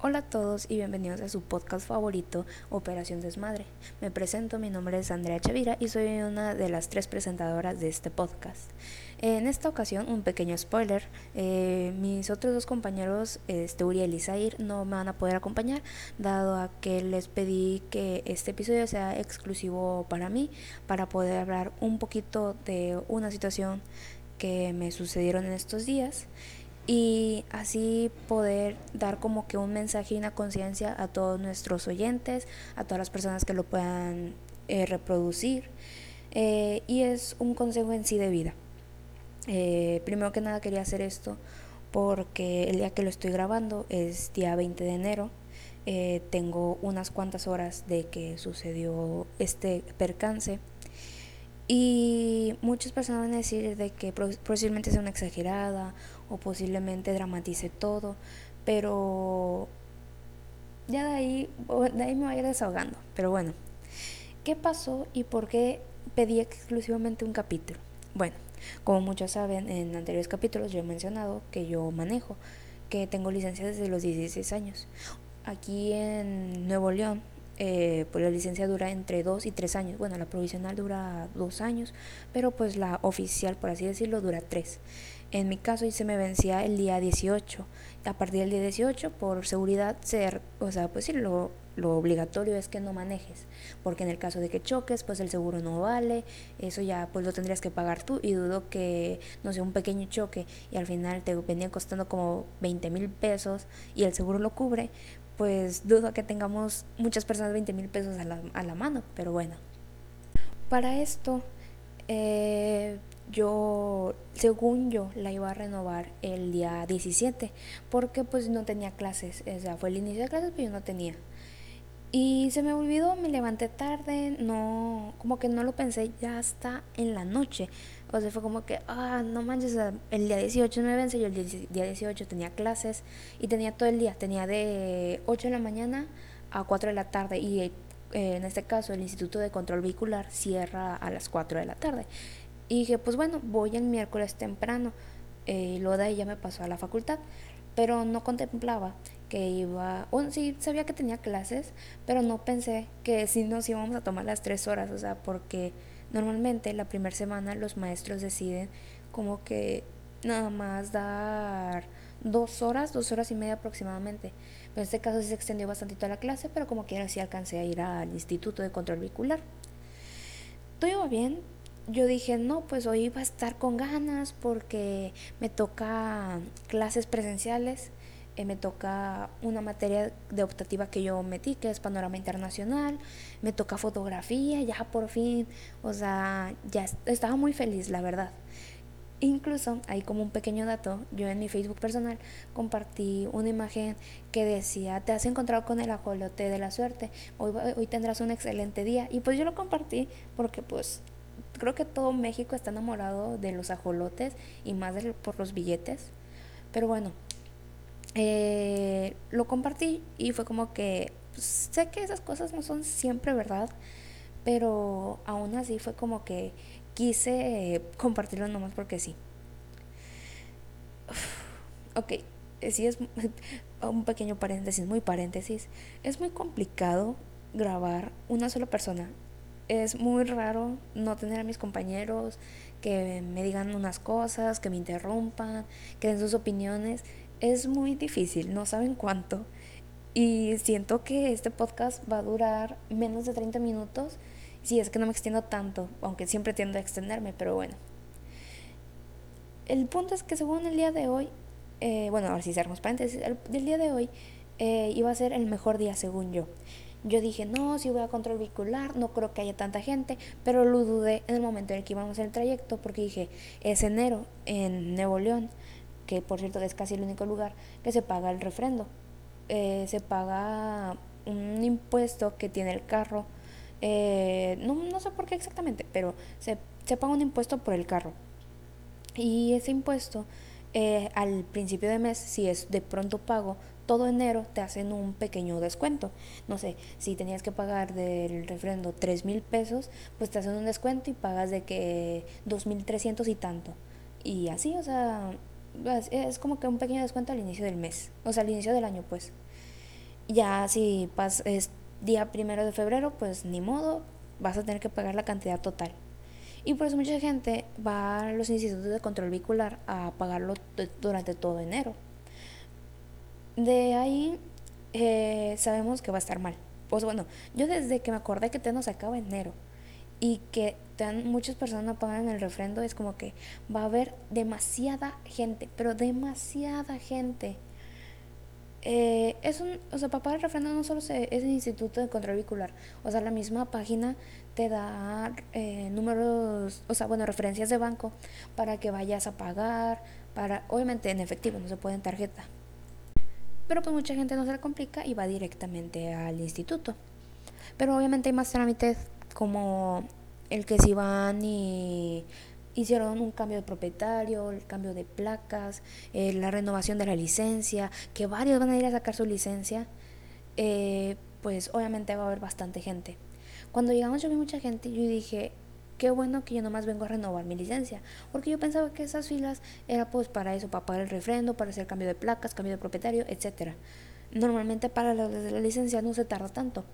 Hola a todos y bienvenidos a su podcast favorito, Operación Desmadre. Me presento, mi nombre es Andrea Chavira y soy una de las tres presentadoras de este podcast. En esta ocasión, un pequeño spoiler, eh, mis otros dos compañeros, este, Uriel y Zair, no me van a poder acompañar, dado a que les pedí que este episodio sea exclusivo para mí, para poder hablar un poquito de una situación que me sucedieron en estos días y así poder dar como que un mensaje y una conciencia a todos nuestros oyentes, a todas las personas que lo puedan eh, reproducir. Eh, y es un consejo en sí de vida. Eh, primero que nada quería hacer esto porque el día que lo estoy grabando es día 20 de enero. tengo unas cuantas horas de que sucedió este percance. Y muchas personas van a decir de que posiblemente sea una exagerada o posiblemente dramatice todo, pero ya de ahí, de ahí me voy a ir desahogando. Pero bueno, ¿qué pasó y por qué pedí exclusivamente un capítulo? Bueno, como muchos saben, en anteriores capítulos yo he mencionado que yo manejo, que tengo licencia desde los 16 años. Aquí en Nuevo León eh, pues la licencia dura entre dos y tres años. Bueno, la provisional dura dos años, pero pues la oficial, por así decirlo, dura tres. En mi caso, y se me vencía el día 18. A partir del día 18, por seguridad, ser, o sea, pues sí, lo, lo obligatorio es que no manejes, porque en el caso de que choques, pues el seguro no vale, eso ya pues lo tendrías que pagar tú y dudo que, no sé, un pequeño choque y al final te venía costando como 20 mil pesos y el seguro lo cubre, pues dudo que tengamos muchas personas 20 mil pesos a la, a la, mano, pero bueno. Para esto, eh, yo, según yo, la iba a renovar el día 17, porque pues no tenía clases, o sea, fue el inicio de clases, pero yo no tenía. Y se me olvidó, me levanté tarde, no, como que no lo pensé ya hasta en la noche. O sea, fue como que, ah, no manches, el día 18 me vence, yo el día 18 tenía clases y tenía todo el día, tenía de 8 de la mañana a 4 de la tarde y eh, en este caso el Instituto de Control Vehicular cierra a las 4 de la tarde. Y dije, pues bueno, voy el miércoles temprano. Eh, y luego de ahí ya me pasó a la facultad, pero no contemplaba que iba, bueno, sí, sabía que tenía clases, pero no pensé que sí nos íbamos a tomar las tres horas, o sea, porque normalmente la primera semana los maestros deciden como que nada más dar dos horas, dos horas y media aproximadamente. Pero en este caso sí se extendió bastante la clase, pero como quiera sí alcancé a ir al Instituto de Control Vehicular. Todo iba bien. Yo dije, no, pues hoy iba a estar con ganas porque me toca clases presenciales eh, me toca una materia de optativa que yo metí, que es panorama internacional, me toca fotografía, ya por fin, o sea, ya estaba muy feliz, la verdad. Incluso, ahí como un pequeño dato, yo en mi Facebook personal compartí una imagen que decía, te has encontrado con el ajolote de la suerte, hoy, hoy tendrás un excelente día. Y pues yo lo compartí porque pues creo que todo México está enamorado de los ajolotes y más por los billetes. Pero bueno, eh, lo compartí y fue como que pues, sé que esas cosas no son siempre verdad, pero aún así fue como que quise compartirlo nomás porque sí. ok, sí es un pequeño paréntesis, muy paréntesis. Es muy complicado grabar una sola persona. Es muy raro no tener a mis compañeros que me digan unas cosas, que me interrumpan, que den sus opiniones es muy difícil, no saben cuánto. Y siento que este podcast va a durar menos de 30 minutos si es que no me extiendo tanto, aunque siempre tiendo a extenderme, pero bueno. El punto es que según el día de hoy, eh, bueno, ahora sí cerramos paréntesis, el, día de hoy eh, iba a ser el mejor día según yo. Yo dije, no, si voy a control vehicular, no creo que haya tanta gente, pero lo dudé en el momento en el que íbamos hacer el trayecto porque dije, es enero en Nuevo León que por cierto es casi el único lugar que se paga el refrendo. Eh, se paga un impuesto que tiene el carro, eh, no, no, sé por qué exactamente, pero se, se, paga un impuesto por el carro. Y ese impuesto eh, al principio de mes, si es de pronto pago, todo enero te hacen un pequeño descuento. No sé, si tenías que pagar del refrendo 3 mil pesos, pues te hacen un descuento y pagas de que 2.300 y tanto. Y así, o sea, es como que un pequeño descuento al inicio del mes, o sea, al inicio del año, pues. Ya si pas es día primero de febrero, pues ni modo, vas a tener que pagar la cantidad total. Y por eso mucha gente va a los institutos de control vehicular a pagarlo durante todo enero. De ahí eh, sabemos que va a estar mal. Pues bueno, yo desde que me acordé que te nos acaba enero y que muchas personas no pagan el refrendo, es como que va a haber demasiada gente, pero demasiada gente. Eh, es un, o sea, para pagar el refrendo no solo es el Instituto de Control Vehicular, o sea, la misma página te da eh, números, o sea, bueno, referencias de banco para que vayas a pagar, para, obviamente en efectivo, no se puede en tarjeta. Pero pues mucha gente no se la complica y va directamente al instituto. Pero obviamente hay más trámites como el que si van y hicieron un cambio de propietario, el cambio de placas, eh, la renovación de la licencia, que varios van a ir a sacar su licencia, eh, pues obviamente va a haber bastante gente. Cuando llegamos yo vi mucha gente y yo dije, qué bueno que yo nomás vengo a renovar mi licencia, porque yo pensaba que esas filas era pues para eso, para pagar el refrendo, para hacer cambio de placas, cambio de propietario, etcétera. Normalmente para la, la licencia no se tarda tanto.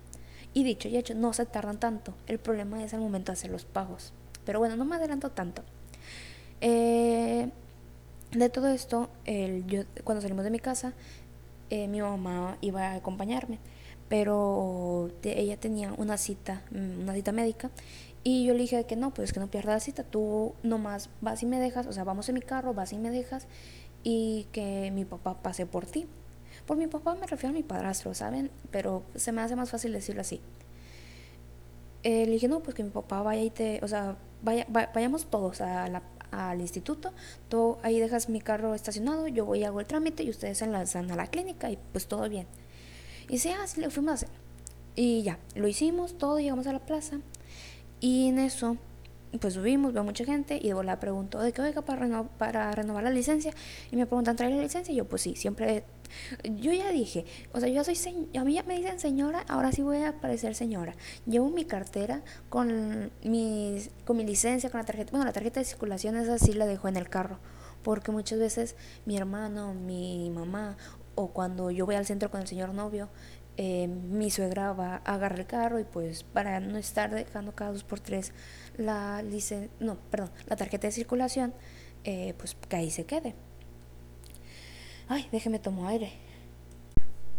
Y dicho y hecho, no se tardan tanto. El problema es el momento de hacer los pagos. Pero bueno, no me adelanto tanto. Eh, de todo esto, el, yo, cuando salimos de mi casa, eh, mi mamá iba a acompañarme, pero ella tenía una cita, mm, una cita médica, y yo le dije que no, pues que no pierda la cita, tú nomás vas y me dejas, o sea, vamos en mi carro, vas y me dejas, y que mi papá pase por ti. Por mi papá me refiero a mi padrastro, ¿saben? Pero se me hace más fácil decirlo así. Eh, le dije, no, pues que mi papá vaya y te, o sea, vaya, vayamos todos al instituto, tú ahí dejas mi carro estacionado, yo voy y hago el trámite y ustedes se enlazan a la clínica y pues todo bien. Y sí, así lo fuimos a hacer. Y ya, lo hicimos, todo, llegamos a la plaza y en eso pues subimos, veo mucha gente y de la pregunto de qué oiga para, para renovar la licencia y me preguntan, ¿trae la licencia? Y yo pues sí, siempre yo ya dije, o sea, yo soy a mí ya me dicen señora, ahora sí voy a parecer señora. Llevo mi cartera con mi, con mi licencia, con la tarjeta, bueno, la tarjeta de circulación esa sí la dejo en el carro, porque muchas veces mi hermano, mi mamá, o cuando yo voy al centro con el señor novio, eh, mi suegra va a agarrar el carro y pues para no estar dejando cada dos por tres la licen no, perdón, la tarjeta de circulación, eh, pues que ahí se quede. Ay, déjeme tomar aire.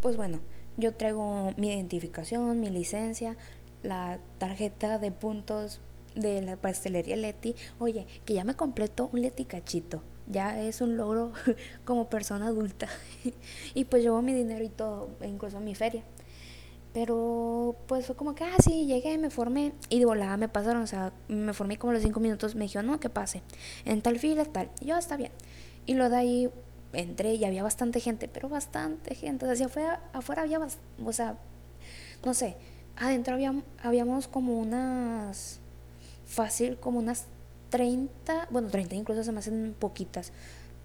Pues bueno, yo traigo mi identificación, mi licencia, la tarjeta de puntos de la pastelería Leti. Oye, que ya me completo un Leti cachito. Ya es un logro como persona adulta. y pues llevo mi dinero y todo, e incluso mi feria. Pero pues fue como que, ah, sí, llegué, me formé. Y de volada me pasaron, o sea, me formé como los cinco minutos. Me dijeron, no, que pase. En tal fila, tal. Y yo, ah, está bien. Y lo de ahí entré y había bastante gente, pero bastante gente. O sea, afuera, afuera había, o sea, no sé, adentro había, habíamos como unas, fácil, como unas 30, bueno, 30 incluso se me hacen poquitas.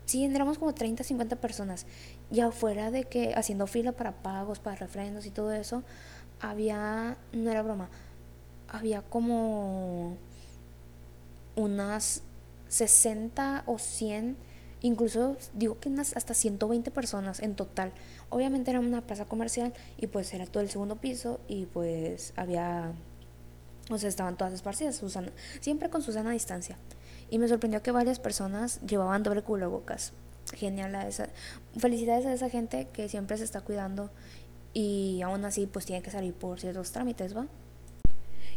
Sí, entramos como 30, 50 personas. Y afuera de que haciendo fila para pagos, para refrendos y todo eso, había, no era broma, había como unas 60 o 100 incluso digo que hasta 120 personas en total. Obviamente era una plaza comercial y pues era todo el segundo piso y pues había, o sea, estaban todas esparcidas, Susana, siempre con Susana a distancia. Y me sorprendió que varias personas llevaban doble bocas Genial a esa. Felicidades a esa gente que siempre se está cuidando y aún así pues tiene que salir por ciertos trámites, ¿va?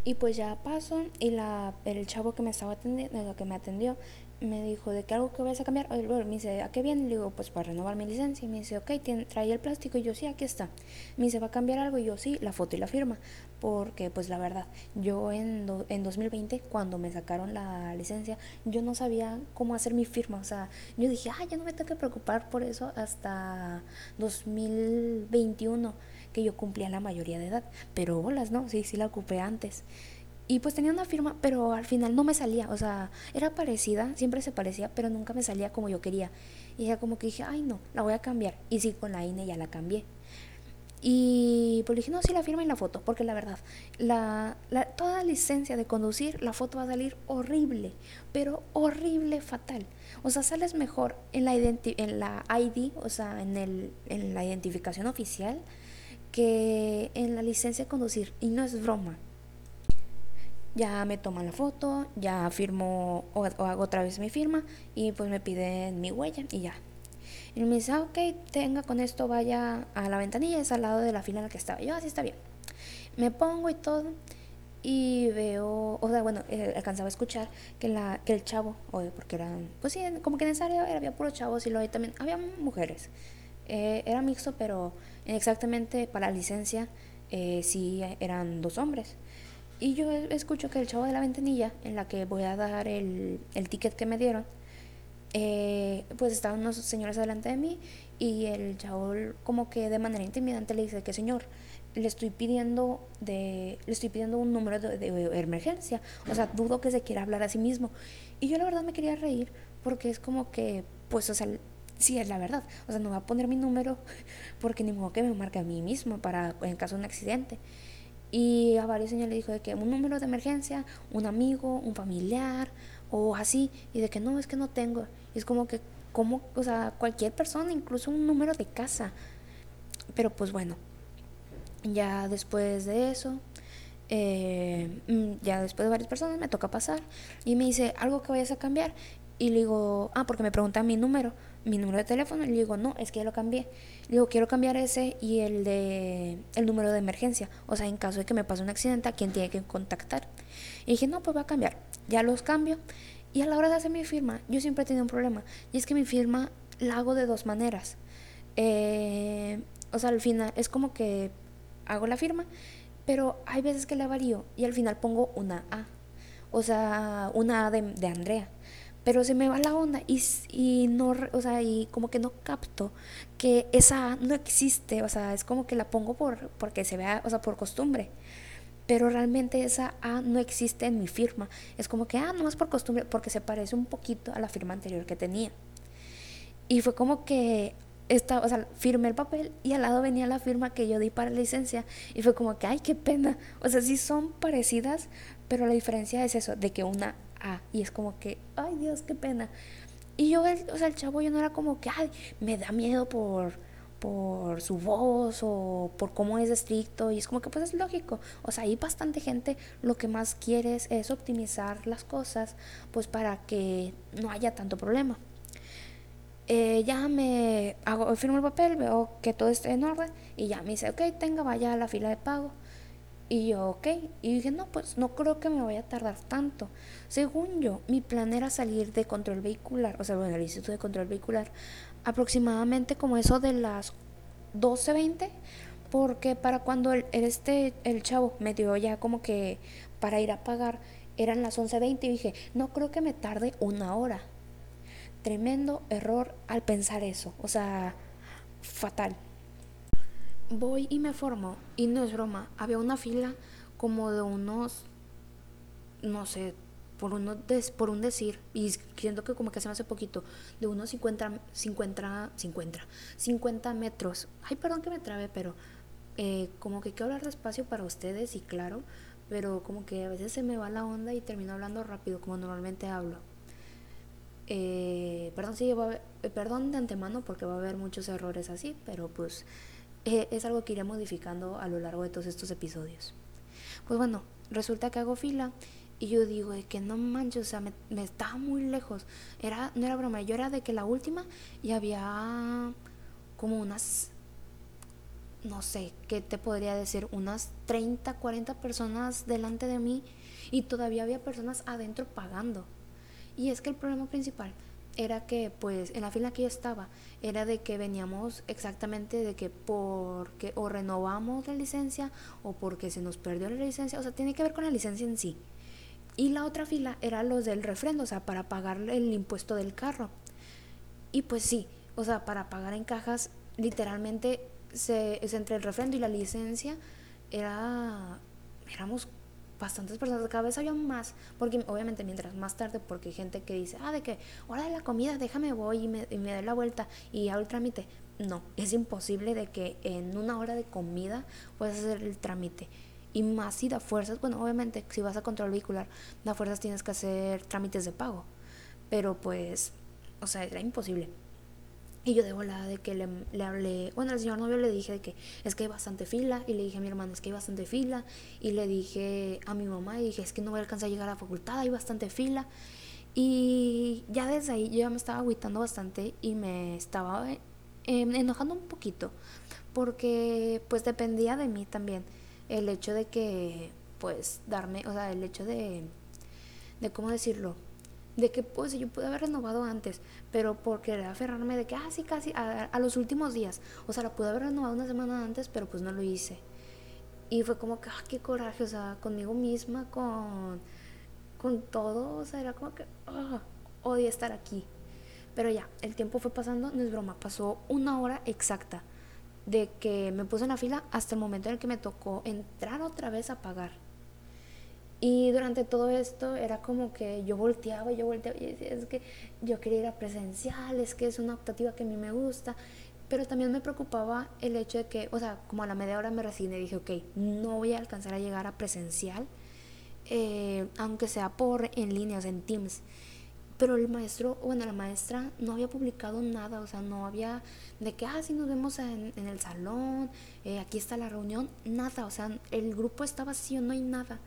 Y pues ya paso y la, el chavo que me estaba atendiendo, que me atendió, me dijo de que algo que vayas a cambiar. me dice, ¿a qué viene? Le digo, pues para renovar mi licencia. Y me dice, ok, trae el plástico. Y yo, sí, aquí está. Me dice, ¿va a cambiar algo? Y yo, sí, la foto y la firma. Porque, pues la verdad, yo en, en 2020, cuando me sacaron la licencia, yo no sabía cómo hacer mi firma. O sea, yo dije, ah, ya no me tengo que preocupar por eso hasta 2021, que yo cumplía la mayoría de edad. Pero bolas, ¿no? Sí, sí la ocupé antes. Y pues tenía una firma, pero al final no me salía. O sea, era parecida, siempre se parecía, pero nunca me salía como yo quería. Y ya como que dije, ay no, la voy a cambiar. Y sí, con la INE ya la cambié. Y pues dije, no, sí, la firma y la foto, porque la verdad, la, la, toda licencia de conducir, la foto va a salir horrible, pero horrible, fatal. O sea, sales mejor en la, en la ID, o sea, en, el, en la identificación oficial, que en la licencia de conducir, y no es broma, ya me toman la foto, ya firmo o, hago otra vez mi firma y pues me piden mi huella y ya. Y me dice, ah, ok, tenga con esto, vaya a la ventanilla, es al lado de la fila en la que estaba. yo, así está bien. Me pongo y todo y veo, o sea, bueno, eh, alcanzaba a escuchar que, la, que el chavo, porque eran, pues sí, como que en esa área había puros chavos y luego también había mujeres. Eh, era mixto, pero exactamente para la licencia eh, sí eran dos hombres. Y yo escucho que el chavo de la ventanilla, en la que voy a dar el, el ticket que me dieron, eh, pues estaban unos señores delante de mí y el chavo como que de manera intimidante le dice que señor, le estoy pidiendo de le estoy pidiendo un número de, emergencia. O sea dudo que se quiera hablar a sí mismo y yo la verdad me quería reír porque es como que pues o sea sí es la verdad. O sea no va a poner mi número porque ni modo que me marque a mí mismo para en caso de un accidente. Y a varios señores le dijo de que un número de emergencia, un amigo, un familiar o así. Y de que no, es que no tengo. Es como que, como, o sea, cualquier persona, incluso un número de casa. Pero pues bueno, ya después de eso, eh, mm, ya después de varias personas me toca pasar y me dice algo que vayas a cambiar. Y le digo, ah, porque me pregunta mi número, mi número de teléfono. Y le digo, no, es que ya lo cambié. Le digo, quiero cambiar ese y el de el número de emergencia. O sea, en caso de que me pase un accidente, ¿a quién tiene que contactar? Y dije, no, pues voy a cambiar. Ya los cambio. Y a la hora de hacer mi firma, yo siempre he tenido un problema. Y es que mi firma la hago de dos maneras. Eh, o sea, al final es como que hago la firma, pero hay veces que la varío y al final pongo una A. O sea, una A de, de Andrea pero se me va la onda y, y no, o sea, y como que no capto que esa no existe, o sea, es como que la pongo por, porque se vea, o sea, por costumbre. Pero realmente esa A no existe en mi firma. Es como que, ah, no más por costumbre, porque se parece un poquito a la firma anterior que tenía. Y fue como que estaba, o sea, firmé el papel y al lado venía la firma que yo di para la licencia y fue como que, ay, qué pena. O sea, sí son parecidas, pero la diferencia es eso, de que una y es como que, ay Dios, qué pena. Y yo, o sea, el chavo yo no era como que, ay, me da miedo por, por su voz o por cómo es estricto. Y es como que, pues es lógico. O sea, hay bastante gente, lo que más quieres es optimizar las cosas, pues para que no haya tanto problema. Eh, ya me hago, firmo el papel, veo que todo esté en orden y ya me dice, ok, tenga, vaya a la fila de pago. Y yo, ok. Y dije, no, pues no creo que me vaya a tardar tanto. Según yo, mi plan era salir de control vehicular, o sea, bueno, el Instituto de Control Vehicular, aproximadamente como eso de las 12.20, porque para cuando el, este, el chavo me dio ya como que para ir a pagar, eran las 11.20 y dije, no creo que me tarde una hora. Tremendo error al pensar eso, o sea, fatal voy y me formo, y no es broma, había una fila como de unos, no sé, por, un decir, y siento que como que se me hace poquito, de unos 50, 50, 50, 50 metros. Ay, perdón que me trabe, pero eh, como que quiero hablar despacio para ustedes, y claro, pero como que a veces se me va la onda y termino hablando rápido, como normalmente hablo. Eh, perdón, sí, perdón de antemano porque va a haber muchos errores así, pero pues eh, es algo que iré modificando a lo largo de todos estos episodios. Pues bueno, resulta que hago fila y yo digo de que no manches, o sea, me, estaba muy lejos. Era, no era broma, yo era de que la última y había como unas, no sé, ¿qué te podría decir? Unas 30, 40 personas delante de mí y todavía había personas adentro pagando. Y es que el problema principal era que pues en la fila que yo estaba era de que veníamos exactamente de que porque o renovamos la licencia o porque se nos perdió la licencia, o sea, tiene que ver con la licencia en sí. Y la otra fila era los del refrendo, o sea, para pagar el impuesto del carro. Y pues sí, o sea, para pagar en cajas, literalmente se, es entre el refrendo y la licencia era éramos bastantes personas, cada vez había más, porque obviamente mientras más tarde, porque hay gente que dice, ah, de que, hora de la comida, déjame voy y me, y me doy la vuelta y hago el trámite. No, es imposible de que en una hora de comida puedas hacer el trámite. Y más si da fuerzas, bueno, obviamente si vas a control vehicular, da fuerzas tienes que hacer trámites de pago. Pero pues, o sea, era imposible. Y yo de volada de que le, le, hablé, bueno, al señor novio le dije de que es que hay bastante fila. Y le dije a mi hermano, es que hay bastante fila. Y le dije a mi mamá, y dije, es que no voy a alcanzar a llegar a la facultad, hay bastante fila. Y ya desde ahí yo ya me estaba agüitando bastante y me estaba eh, enojando un poquito. Porque pues dependía de mí también el hecho de que, pues, darme, o sea, el hecho de, de cómo decirlo, de que pues yo pude haber renovado antes, pero por querer aferrarme de que, ah, sí, casi, a, los últimos días. O sea, la pude haber renovado una semana antes, pero pues no lo hice. Y fue como que, ah, qué coraje, o sea, conmigo misma, con, con todo, o sea, era como que, ah, odio estar aquí. Pero ya, el tiempo fue pasando, no es broma, pasó una hora exacta de que me puse en la fila hasta el momento en el que me tocó entrar otra vez a pagar. Y durante todo esto era como que yo volteaba yo volteaba y decía, es que yo quería ir a presencial, es que es una optativa que a mí me gusta, pero también me preocupaba el hecho de que, o sea, como a la media hora me resigné dije, ok, no voy a alcanzar a llegar a presencial, eh, aunque sea por en línea, o en Teams. Pero el maestro, bueno, la maestra no había publicado nada, o sea, no había de que, ah, sí, nos vemos en, el salón, eh, aquí está la reunión, nada, o sea, el grupo estaba vacío, no hay nada.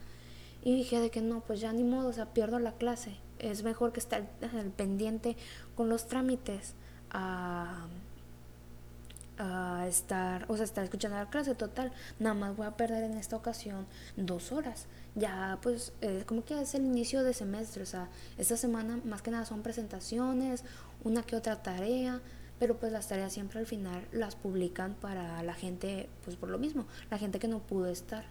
Y dije de que no, pues ya ni modo, o sea, pierdo la clase. Es mejor que estar pendiente con los trámites a, a estar, o sea, estar escuchando la clase total. Nada más voy a perder en esta ocasión dos horas. Ya, pues, como que es el inicio de semestre, o sea, esta semana más que nada son presentaciones, una que otra tarea, pero pues las tareas siempre al final las publican para la gente, pues por lo mismo, la gente que no pudo estar.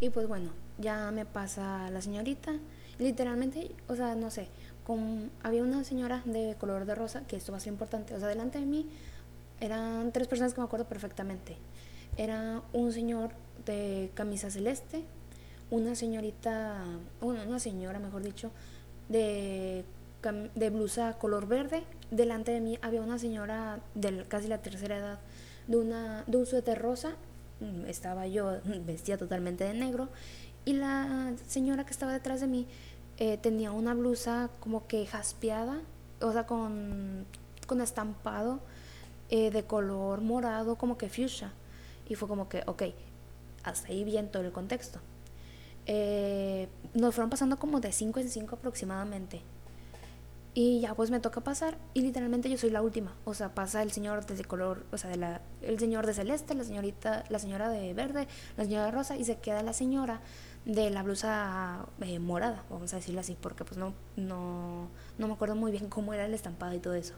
Y pues bueno, ya me pasa la señorita. Literalmente, o sea, no sé, con, había una señora de color de rosa, que esto va a ser importante. O sea, delante de mí eran tres personas que me acuerdo perfectamente. Era un señor de camisa celeste, una señorita, una señora, mejor dicho, de, de blusa color verde. Delante de mí había una señora de casi la tercera edad, de, una, de un suéter rosa Mm, estaba yo vestida totalmente de negro y la señora que estaba detrás de mí eh, tenía una blusa como que jaspeada, o sea, con, con estampado eh, de color morado, como que fuchsia. Y fue como que, ok, hasta ahí bien todo el contexto. Eh, nos fueron pasando como de 5 en 5 aproximadamente. Y ya pues me toca pasar y literalmente yo soy la última. O sea, pasa el señor de color, o sea, de la, el señor de celeste, la señorita, la señora de verde, la señora de rosa y se queda la señora de la blusa eh, morada, vamos a decirlo así, porque pues no, no, no me acuerdo muy bien cómo era el estampado y todo eso.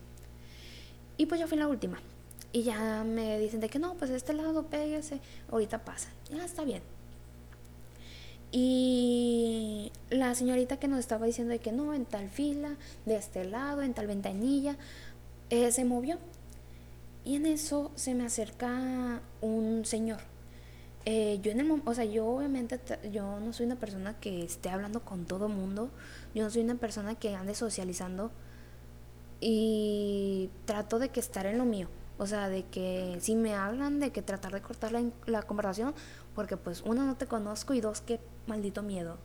Y pues yo fui la última. Y ya me dicen de que no, pues de este lado, pégase, ahorita pasa. Ya está bien. Y la señorita que nos estaba diciendo de que no, en tal fila, de este lado, en tal ventanilla, eh, se movió. Y en eso se me acerca un señor. Eh, yo en el o sea, yo obviamente yo no soy una persona que esté hablando con todo mundo. Yo no soy una persona que ande socializando. Y trato de que estar en lo mío. O sea, de que si me hablan, de que tratar de cortar la, la conversación, porque pues uno no te conozco y dos que maldito miedo.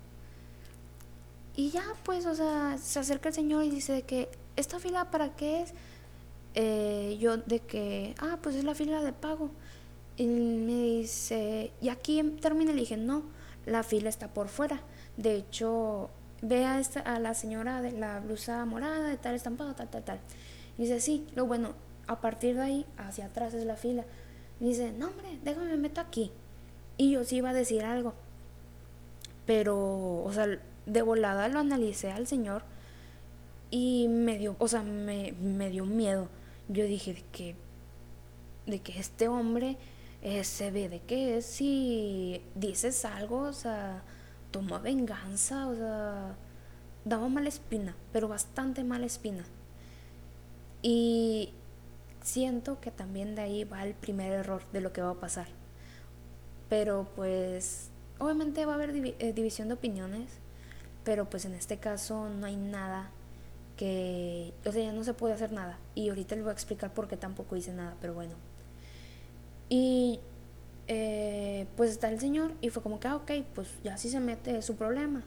Y ya, pues, o sea, se acerca el señor y dice de que, ¿esta fila para qué es? Eh, yo de que, ah, pues es la fila de pago. Y me dice, y aquí termina le dije, no, la fila está por fuera. De hecho, ve a, esta, a la señora de la blusa morada, de tal estampado, tal, tal, tal. Y dice, sí, lo bueno, a partir de ahí, hacia atrás es la fila. Dice, no, hombre, déjame, me meto aquí. Y yo sí iba a decir algo. Pero, o sea, de volada lo analicé al Señor y me dio, o sea, me, dio miedo. Yo dije de que, de que este hombre eh, se ve de que si dices algo, o sea, toma venganza, o sea, daba mala espina, pero bastante mala espina. Y siento que también de ahí va el primer error de lo que va a pasar. Pero pues obviamente va a haber eh, división de opiniones, pero pues en este caso no hay nada que, o sea, ya no se puede hacer nada. Y ahorita les voy a explicar por qué tampoco hice nada, pero bueno. Y eh, pues está el señor y fue como que, ah, ok, pues ya si se mete su problema.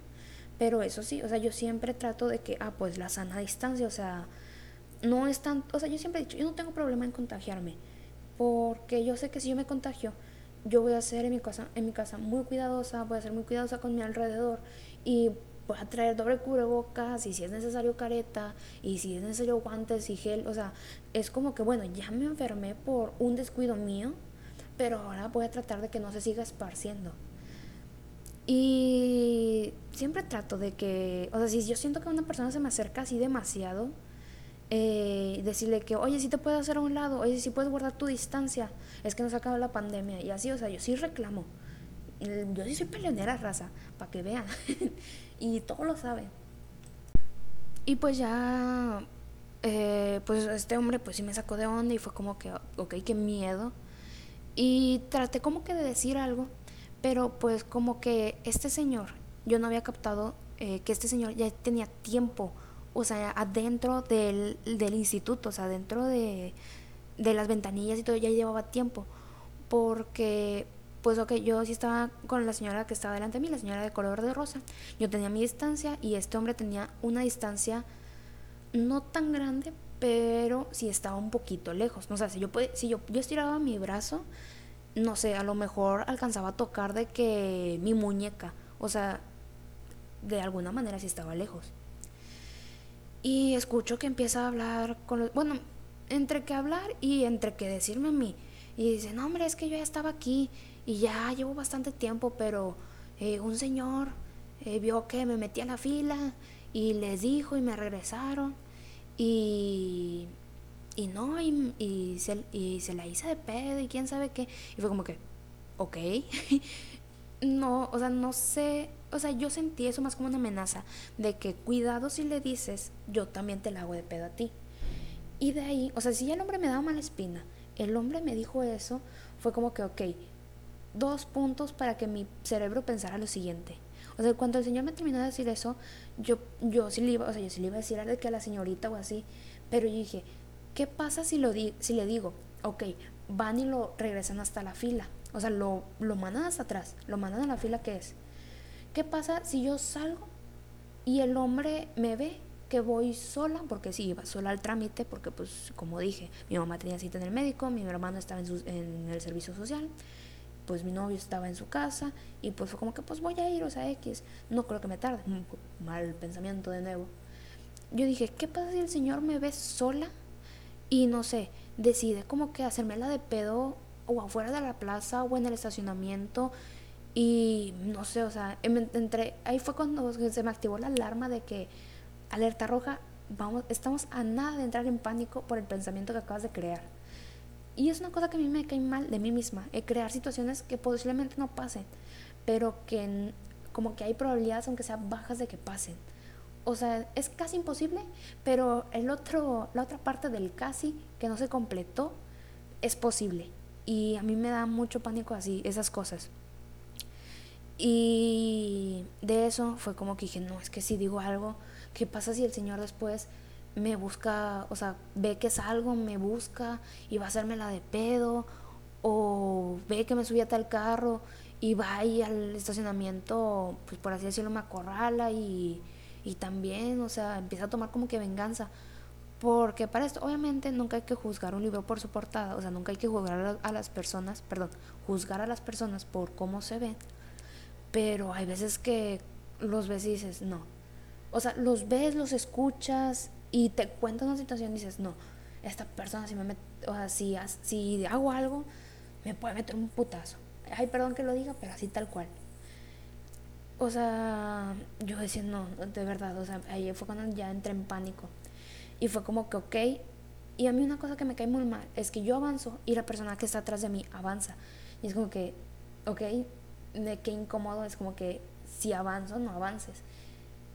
Pero eso sí, o sea, yo siempre trato de que, ah, pues la sana distancia, o sea, no es tan, o sea, yo siempre he dicho, yo no tengo problema en contagiarme, porque yo sé que si yo me contagio, yo voy a ser en mi casa, en mi casa muy cuidadosa, voy a ser muy cuidadosa con mi alrededor y voy a traer doble cubrebocas y si es necesario careta y si es necesario guantes y gel, o sea, es como que bueno, ya me enfermé por un descuido mío, pero ahora voy a tratar de que no se siga esparciendo. Y siempre trato de que, o sea, si yo siento que una persona se me acerca así demasiado, eh, decirle que, oye, si te puedes hacer a un lado, oye, si puedes guardar tu distancia, es que nos acaba la pandemia. Y así, o sea, yo sí reclamo. Yo sí soy peleonera, raza, para que vean. y todo lo sabe. Y pues ya, eh, pues este hombre pues sí me sacó de onda y fue como que, ok, qué miedo. Y traté como que de decir algo, pero pues como que este señor, yo no había captado eh, que este señor ya tenía tiempo, o sea, adentro del, del instituto, o sea, dentro de, de las ventanillas y todo, ya llevaba tiempo. Porque pues ok, yo sí estaba con la señora que estaba delante de mí, la señora de color de rosa. Yo tenía mi distancia y este hombre tenía una distancia no tan grande, pero sí estaba un poquito lejos. No sé, si yo, si yo, yo estiraba mi brazo, no sé, a lo mejor alcanzaba a tocar de que mi muñeca, o sea, de alguna manera sí estaba lejos. Y escucho que empieza a hablar con los... Bueno, entre que hablar y entre que decirme a mí. Y dice, no, hombre, es que yo ya estaba aquí y ya llevo bastante tiempo, pero eh, un señor eh, vio que me metí a la fila y les dijo y me regresaron y, y no, y, y, se, y se la hice de pedo y quién sabe qué. Y fue como que, ok. no, o sea, no sé, o sea, yo sentí eso más como una amenaza de que cuidado si le dices, yo también te la hago de pedo a ti. Y de ahí, o sea, si el hombre me daba mala espina, el hombre me dijo eso, fue como que, ok, dos puntos para que mi cerebro pensara lo siguiente. O sea, cuando el señor me terminó de decir eso, yo, yo sí le iba, o sea, yo sí le iba a decir a la señorita o así, pero yo dije, ¿qué pasa si, lo di si le digo, ok, van y lo regresan hasta la fila? O sea, lo, lo mandan hasta atrás, lo mandan a la fila que es. ¿Qué pasa si yo salgo y el hombre me ve que voy sola? Porque sí, iba sola al trámite, porque pues como dije, mi mamá tenía cita en el médico, mi hermano estaba en, en el servicio social pues mi novio estaba en su casa y pues fue como que pues voy a ir, o sea, X, no creo que me tarde, mm, mal pensamiento de nuevo. Yo dije, ¿qué pasa si el Señor me ve sola y no sé, decide como que hacerme la de pedo o afuera de la plaza o en el estacionamiento y no sé, o sea, em, entre, ahí fue cuando se me activó la alarma de que alerta roja, vamos, estamos a nada de entrar en pánico por el pensamiento que acabas de crear. Y es una cosa que a mí me cae mal de mí misma, el crear situaciones que posiblemente no pasen, pero que como que hay probabilidades, aunque sean bajas, de que pasen. O sea, es casi imposible, pero el otro, la otra parte del casi que no se completó es posible. Y a mí me da mucho pánico así, esas cosas. Y de eso fue como que dije, no, es que si digo algo, ¿qué pasa si el Señor después me busca, o sea, ve que salgo, me busca y va a hacerme la de pedo, o ve que me subí a tal carro y va ahí al estacionamiento, pues por así decirlo, me acorrala y, y también, o sea, empieza a tomar como que venganza. Porque para esto, obviamente, nunca hay que juzgar un libro por su portada, o sea, nunca hay que juzgar a las personas, perdón, juzgar a las personas por cómo se ven, pero hay veces que los ves y dices, no. O sea, los ves, los escuchas, y te cuentas una situación y dices, no, esta persona si me met, o sea, si, si hago algo, me puede meter un putazo. Ay, perdón que lo diga, pero así tal cual. O sea, yo decía, no, de verdad, o sea, ahí fue cuando ya entré en pánico. Y fue como que, ok, y a mí una cosa que me cae muy mal es que yo avanzo y la persona que está atrás de mí avanza. Y es como que, ok, de qué incómodo, es como que si avanzo, no avances.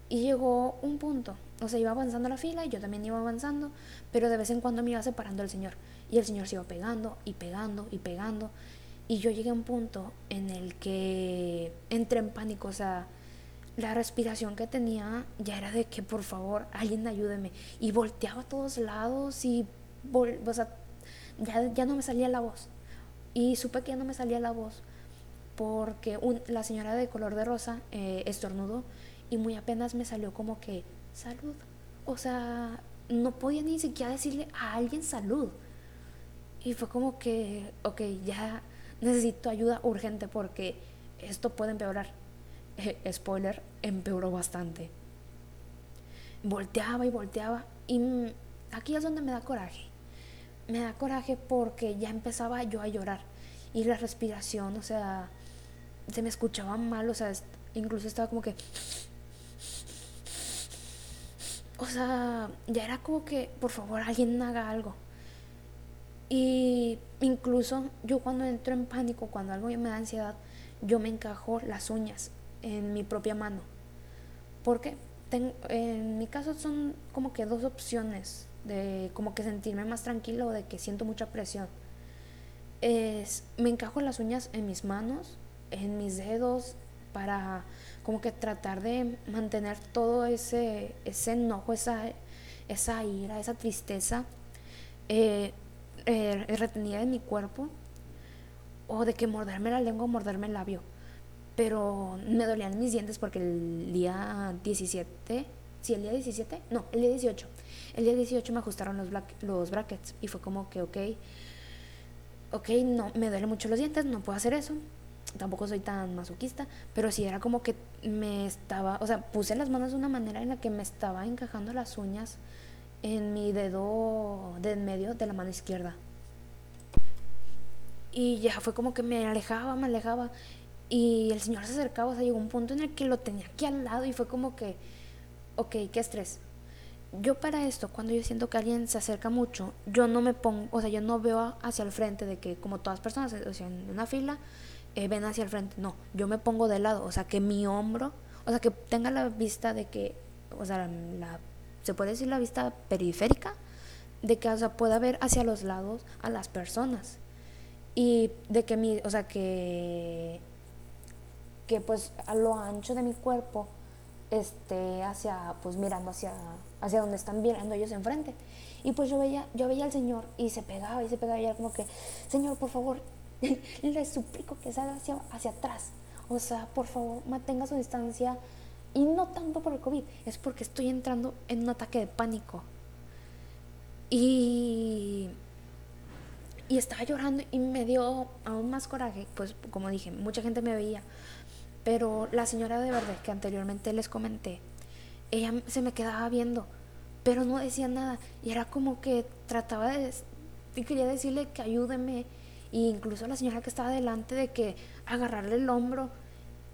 Y llegó un punto, o sea, iba avanzando la fila y yo también iba avanzando, pero de vez en cuando me iba separando el Señor. Y el Señor se iba pegando y pegando y pegando. Y yo llegué a un punto en el que entré en pánico, o sea, la respiración que tenía ya era de que por favor alguien ayúdeme. Y volteaba a todos lados y, o sea, ya, ya, no me salía la voz. Y supe que ya no me salía la voz porque la señora de color de rosa eh, estornudó y muy apenas me salió como que salud. O sea, no podía ni siquiera decirle a alguien salud. Y fue como que, ok, ya necesito ayuda urgente porque esto puede empeorar. spoiler, empeoró bastante. Volteaba y volteaba y aquí es donde me da coraje. Me da coraje porque ya empezaba yo a llorar y la respiración, o sea, se me escuchaba mal, o sea, incluso estaba como que... O sea, ya era como que, por favor, alguien haga algo. Y incluso yo cuando entro en pánico, cuando algo me da ansiedad, yo me encajo las uñas en mi propia mano. Porque en mi caso son como que dos opciones de como que sentirme más tranquilo o de que siento mucha presión. Es, me encajo las uñas en mis manos, en mis dedos, para como que tratar de mantener todo ese, ese enojo, esa, esa ira, esa tristeza eh, eh, retenida en mi cuerpo. O de que morderme la lengua o morderme el labio pero me dolían mis dientes porque el día 17, sí, el día 17, no, el día 18, el día 18 me ajustaron los, los brackets y fue como que, ok, ok, no, me duelen mucho los dientes, no puedo hacer eso, tampoco soy tan masoquista, pero sí era como que me estaba, o sea, puse las manos de una manera en la que me estaba encajando las uñas en mi dedo de en medio de la mano izquierda. Y ya fue como que me alejaba, me alejaba. Y el señor se acercaba, o sea, llegó un punto en el que lo tenía aquí al lado y fue como que, ok, qué estrés. Yo para esto, cuando yo siento que alguien se acerca mucho, yo no me pongo, o sea, yo no veo hacia el frente de que como todas personas, o sea, en una fila, eh, ven hacia el frente. No, yo me pongo de lado, o sea, que mi hombro, o sea, que tenga la vista de que, o sea, la, se puede decir la vista periférica, de que, o sea, pueda ver hacia los lados a las personas. Y de que mi, o sea, que que pues a lo ancho de mi cuerpo esté hacia, pues mirando hacia, hacia donde están mirando ellos enfrente. Y pues yo veía, yo veía al Señor y se pegaba y se pegaba y era como que, Señor, por favor, le suplico que salga hacia, hacia atrás. O sea, por favor, mantenga su distancia. Y no tanto por el COVID, es porque estoy entrando en un ataque de pánico. Y, y estaba llorando y me dio aún más coraje, pues como dije, mucha gente me veía, pero la señora de verde que anteriormente les comenté, ella se me quedaba viendo, pero no decía nada. Y era como que trataba de... Y quería decirle que ayúdeme. E incluso la señora que estaba delante de que agarrarle el hombro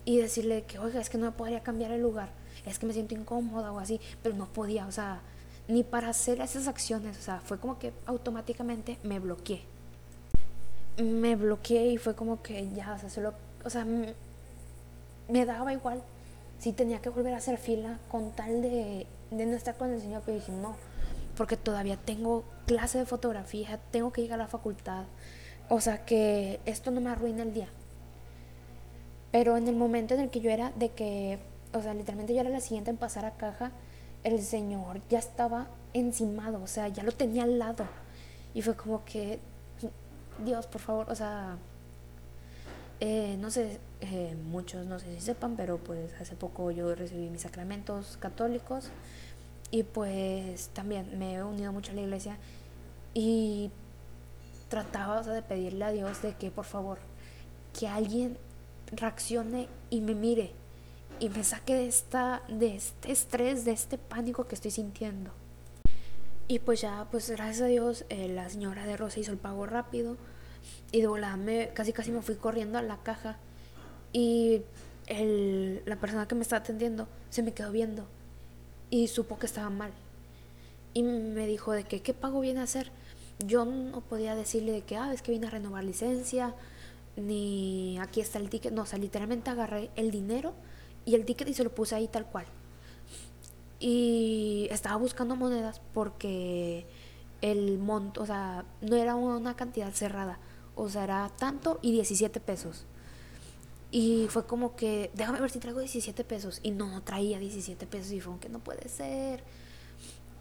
y decirle que, oiga, es que no me podría cambiar el lugar. Es que me siento incómoda o así. Pero no podía, o sea, ni para hacer esas acciones. O sea, fue como que automáticamente me bloqueé. Me bloqueé y fue como que ya, o sea, solo... O sea, me daba igual si tenía que volver a hacer fila con tal de, de no estar con el Señor, pero dije, no, porque todavía tengo clase de fotografía, tengo que llegar a la facultad, o sea que esto no me arruina el día. Pero en el momento en el que yo era de que, o sea, literalmente yo era la siguiente en pasar a caja, el Señor ya estaba encimado, o sea, ya lo tenía al lado. Y fue como que, Dios, por favor, o sea, eh, no sé, eh, muchos no sé si sepan, pero pues hace poco yo recibí mis sacramentos católicos y pues también me he unido mucho a la iglesia y trataba de pedirle a Dios de que por favor, que alguien reaccione y me mire y me saque de, esta, de este estrés, de este pánico que estoy sintiendo. Y pues ya, pues gracias a Dios, eh, la señora de Rosa hizo el pago rápido y de volada me, casi casi me fui corriendo a la caja y el, la persona que me estaba atendiendo se me quedó viendo y supo que estaba mal. Y me dijo de que qué pago viene a hacer. Yo no podía decirle de que, ah, es que vine a renovar licencia, ni aquí está el ticket. No, o sea, literalmente agarré el dinero y el ticket y se lo puse ahí tal cual. Y estaba buscando monedas porque el monto, o sea, no era una cantidad cerrada, o sea, era tanto y 17 pesos. Y fue como que, déjame ver si traigo 17 pesos. Y no, traía 17 pesos. Y fue como que no puede ser.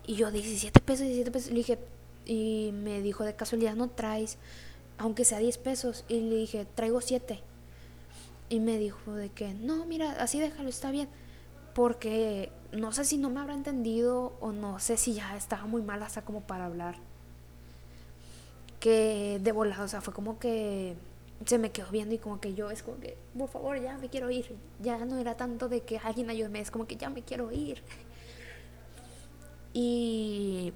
Y yo, 17 pesos, 17 pesos. Le dije, y me dijo, de casualidad no traes, aunque sea 10 pesos. Y le dije, traigo 7. Y me dijo de que, no, mira, así déjalo, está bien. porque no sé si no me habrá entendido o no sé si ya estaba muy mal hasta como para hablar. Que de volado, o sea, fue como que se me quedó viendo y como que yo es como que, por favor, ya me quiero ir. Ya no era tanto de que alguien ayúdeme, es como que ya me quiero ir. Y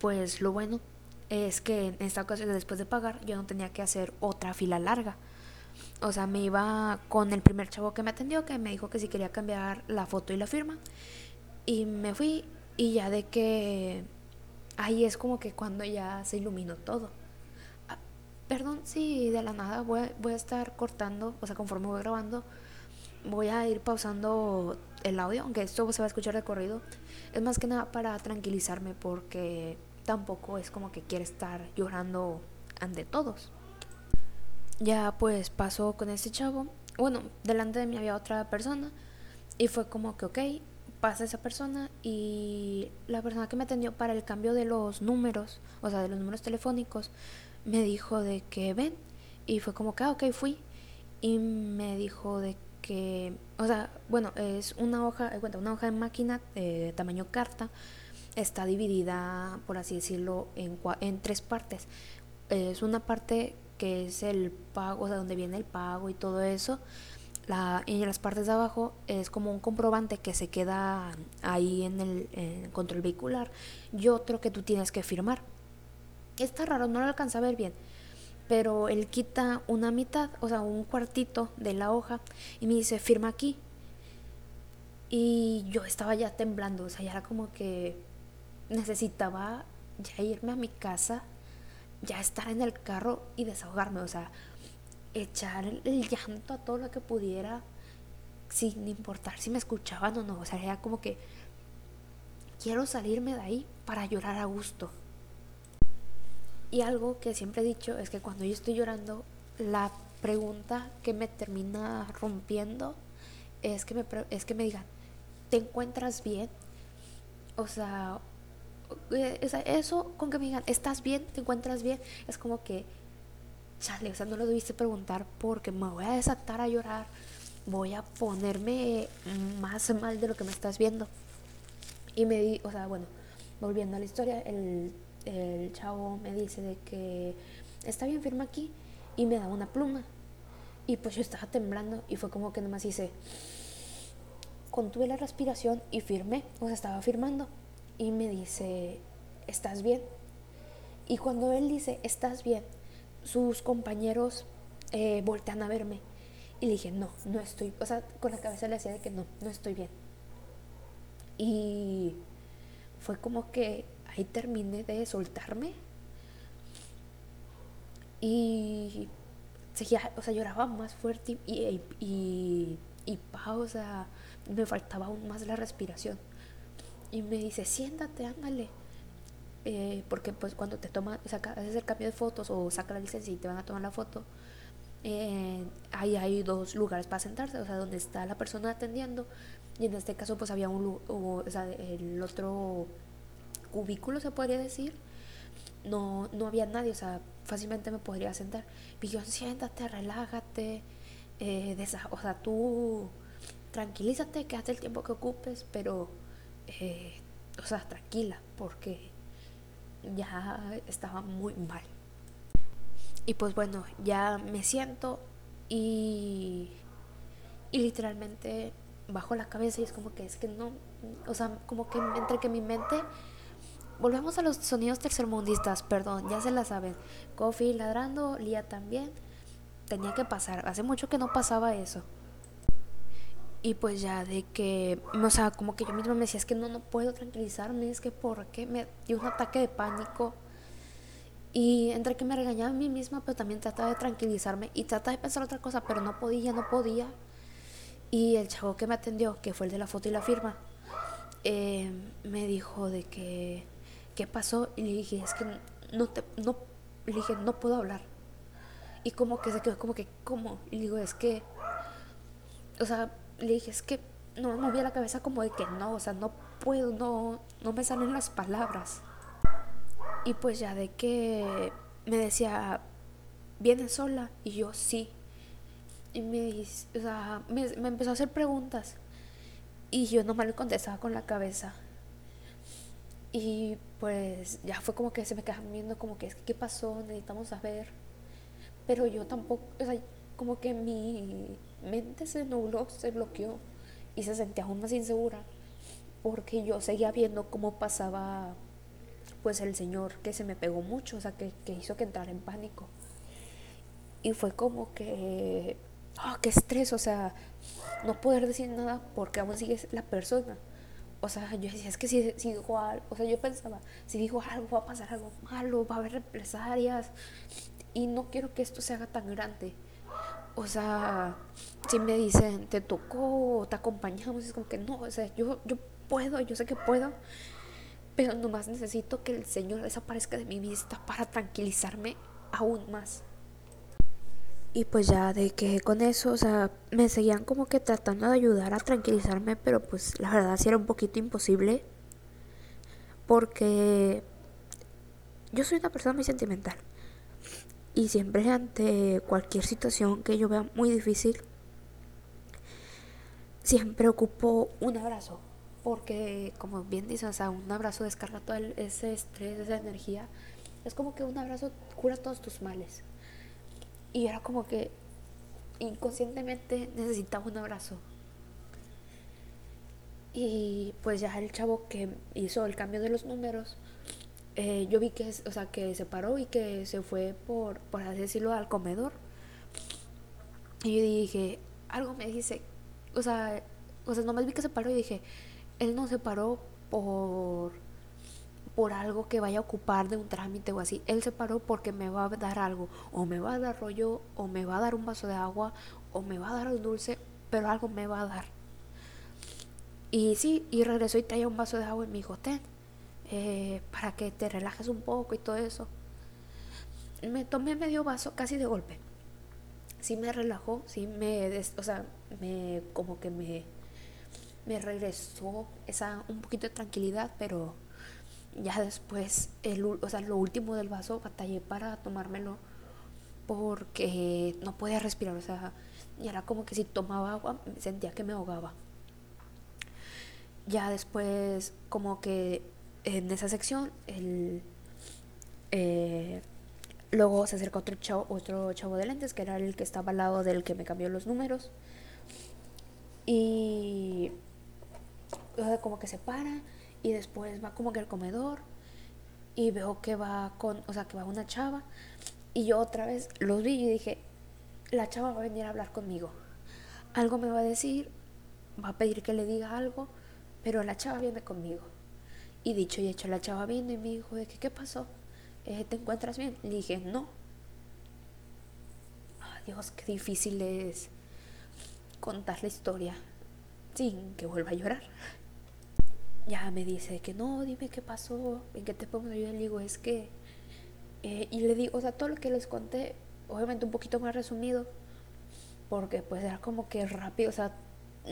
pues lo bueno es que en esta ocasión después de pagar yo no tenía que hacer otra fila larga. O sea, me iba con el primer chavo que me atendió, que me dijo que si quería cambiar la foto y la firma. Y me fui y ya de que ahí es como que cuando ya se iluminó todo. Ah, perdón si de la nada voy a, voy a estar cortando, o sea, conforme voy grabando, voy a ir pausando el audio, aunque esto se va a escuchar de corrido. Es más que nada para tranquilizarme porque tampoco es como que quiere estar llorando ante todos. Ya pues pasó con este chavo. Bueno, delante de mí había otra persona y fue como que, ok, pasa esa persona y la persona que me atendió para el cambio de los números, o sea, de los números telefónicos, me dijo de que ven. Y fue como que, ah, ok, fui. Y me dijo de que, o sea, bueno, es una hoja, eh, cuenta, una hoja de máquina de tamaño carta, está dividida, por así decirlo, en, en tres partes. Es una parte que es el pago, o sea, donde viene el pago y todo eso. La, en las partes de abajo es como un comprobante que se queda ahí en el, control vehicular y otro que tú tienes que firmar. Está raro, no lo alcanza a ver bien, pero él quita una mitad, o sea, un cuartito de la hoja y me dice, firma aquí. Y yo estaba ya temblando, o sea, ya era como que necesitaba ya irme a mi casa ya estar en el carro y desahogarme, o sea, echar el, llanto a todo lo que pudiera sin importar si me escuchaban o no, o sea, era como que quiero salirme de ahí para llorar a gusto. Y algo que siempre he dicho es que cuando yo estoy llorando, la pregunta que me termina rompiendo es que me, es que me digan, ¿te encuentras bien? O sea, eso con que me digan, ¿estás bien? ¿Te encuentras bien? Es como que, chale, o sea, no lo debiste preguntar porque me voy a desatar a llorar, voy a ponerme más mal de lo que me estás viendo. Y me di, o sea, bueno, volviendo a la historia, el, el chavo me dice de que está bien, firma aquí, y me da una pluma. Y pues yo estaba temblando y fue como que nomás hice, contuve la respiración y firmé, o sea, estaba firmando y me dice, ¿estás bien? Y cuando él dice, ¿estás bien? Sus compañeros eh, voltean a verme. Y le dije, no, no estoy, o sea, con la cabeza le hacía de que no, no estoy bien. Y fue como que ahí terminé de soltarme. Y seguía, o sea, lloraba más fuerte y, y, y, y pausa, me faltaba aún más la respiración y me dice, siéntate, ándale. Eh, porque pues cuando te toma, saca, haces el cambio de fotos o saca la licencia y te van a tomar la foto, eh, ahí hay dos lugares para sentarse, o sea, donde está la persona atendiendo y en este caso pues había un, o, sea, el otro cubículo se podría decir, no, no había nadie, o sea, fácilmente me podría sentar. Y yo, siéntate, relájate, eh, o sea, tú tranquilízate, quédate el tiempo que ocupes, pero eh, o sea, tranquila, porque ya estaba muy mal. Y pues bueno, ya me siento y, y literalmente bajo la cabeza y es como que es que no, o sea, como que entre que mi mente... Volvemos a los sonidos tercermundistas, perdón, ya se la saben. Kofi ladrando, Lía también. Tenía que pasar. Hace mucho que no pasaba eso. Y pues ya de que, o sea, como que yo misma me decía, es que no, no puedo tranquilizarme, es que porque me dio un ataque de pánico. Y entre que me regañaba a mí misma, pero también trataba de tranquilizarme y trataba de pensar otra cosa, pero no podía, no podía. Y el chavo que me atendió, que fue el de la foto y la firma, eh, me dijo de que, ¿qué pasó? Y le dije, es que no te, no, le dije, no puedo hablar. Y como que se quedó como que, ¿cómo? Y le digo, es que, o sea, le dije, es que no me movía la cabeza como de que no, o sea, no puedo, no, no me salen las palabras. Y pues ya de que me decía, ¿vienes sola? Y yo sí. Y me, o sea, me, me empezó a hacer preguntas. Y yo nomás le contestaba con la cabeza. Y pues ya fue como que se me quedaban viendo como que, ¿qué pasó? Necesitamos saber. Pero yo tampoco, o sea, como que mi mente se nubló, se bloqueó y se sentía aún más insegura porque yo seguía viendo cómo pasaba pues el señor que se me pegó mucho, o sea, que, hizo que entrara en pánico. Y fue como que, oh, qué estrés, o sea, no poder decir nada porque aún sigue la persona. O sea, yo decía, es que si, si dijo algo, o sea, yo pensaba, si dijo algo, va a pasar algo malo, va a haber represalias. Y no quiero que esto se haga tan grande. O sea, si me dicen, te tocó, te acompañamos, es como que no, o sea, yo, yo puedo, yo sé que puedo, pero nomás necesito que el Señor desaparezca de mi vista para tranquilizarme aún más. Y pues ya de que con eso, o sea, me seguían como que tratando de ayudar a tranquilizarme, pero pues la verdad sí era un poquito imposible. Porque yo soy una persona muy sentimental. Y siempre ante cualquier situación que yo vea muy difícil, siempre ocupo un abrazo porque como bien dices, o sea, un abrazo descarga todo ese estrés, esa energía. Es como que un abrazo cura todos tus males. Y era como que inconscientemente necesitaba un abrazo. Y pues ya el chavo que hizo el cambio de los números, eh, yo vi que, o sea, que se paró y que se fue por, por así decirlo, al comedor. Y dije, algo me dice, o sea, o sea, nomás vi que se paró y dije, él no se paró por por algo que vaya a ocupar de un trámite o así. Él se paró porque me va a dar algo, o me va a dar rollo, o me va a dar un vaso de agua, o me va a dar un dulce, pero algo me va a dar. Y sí, y regresó y traía un vaso de agua y me dijo, ten, eh, para que te relajes un poco y todo eso. Me tomé medio vaso casi de golpe. Sí me relajó, sí me, o sea, me como que me me regresó esa un poquito de tranquilidad, pero ya después, el, o sea, lo último del vaso, batallé para tomármelo porque no podía respirar, o sea, y era como que si tomaba agua sentía que me ahogaba. Ya después, como que en esa sección, el, eh, luego se acercó otro chavo, otro chavo de lentes, que era el que estaba al lado del que me cambió los números. Y como que se para y después va como que al comedor y veo que va con, o sea, que va una chava y yo otra vez los vi y dije, la chava va a venir a hablar conmigo. Algo me va a decir, va a pedir que le diga algo, pero la chava viene conmigo. Y dicho y hecho, la chava vino y me dijo, ¿de qué, qué pasó? Eh, ¿Te encuentras bien? Le dije, no. Dios, qué difícil es contar la historia sin que vuelva a llorar ya me dice que no, dime qué pasó, en qué te podemos ayudar. Le digo, es que. Eh, y le digo, o sea, todo lo que les conté, obviamente un poquito más resumido, porque pues era como que rápido, o sea,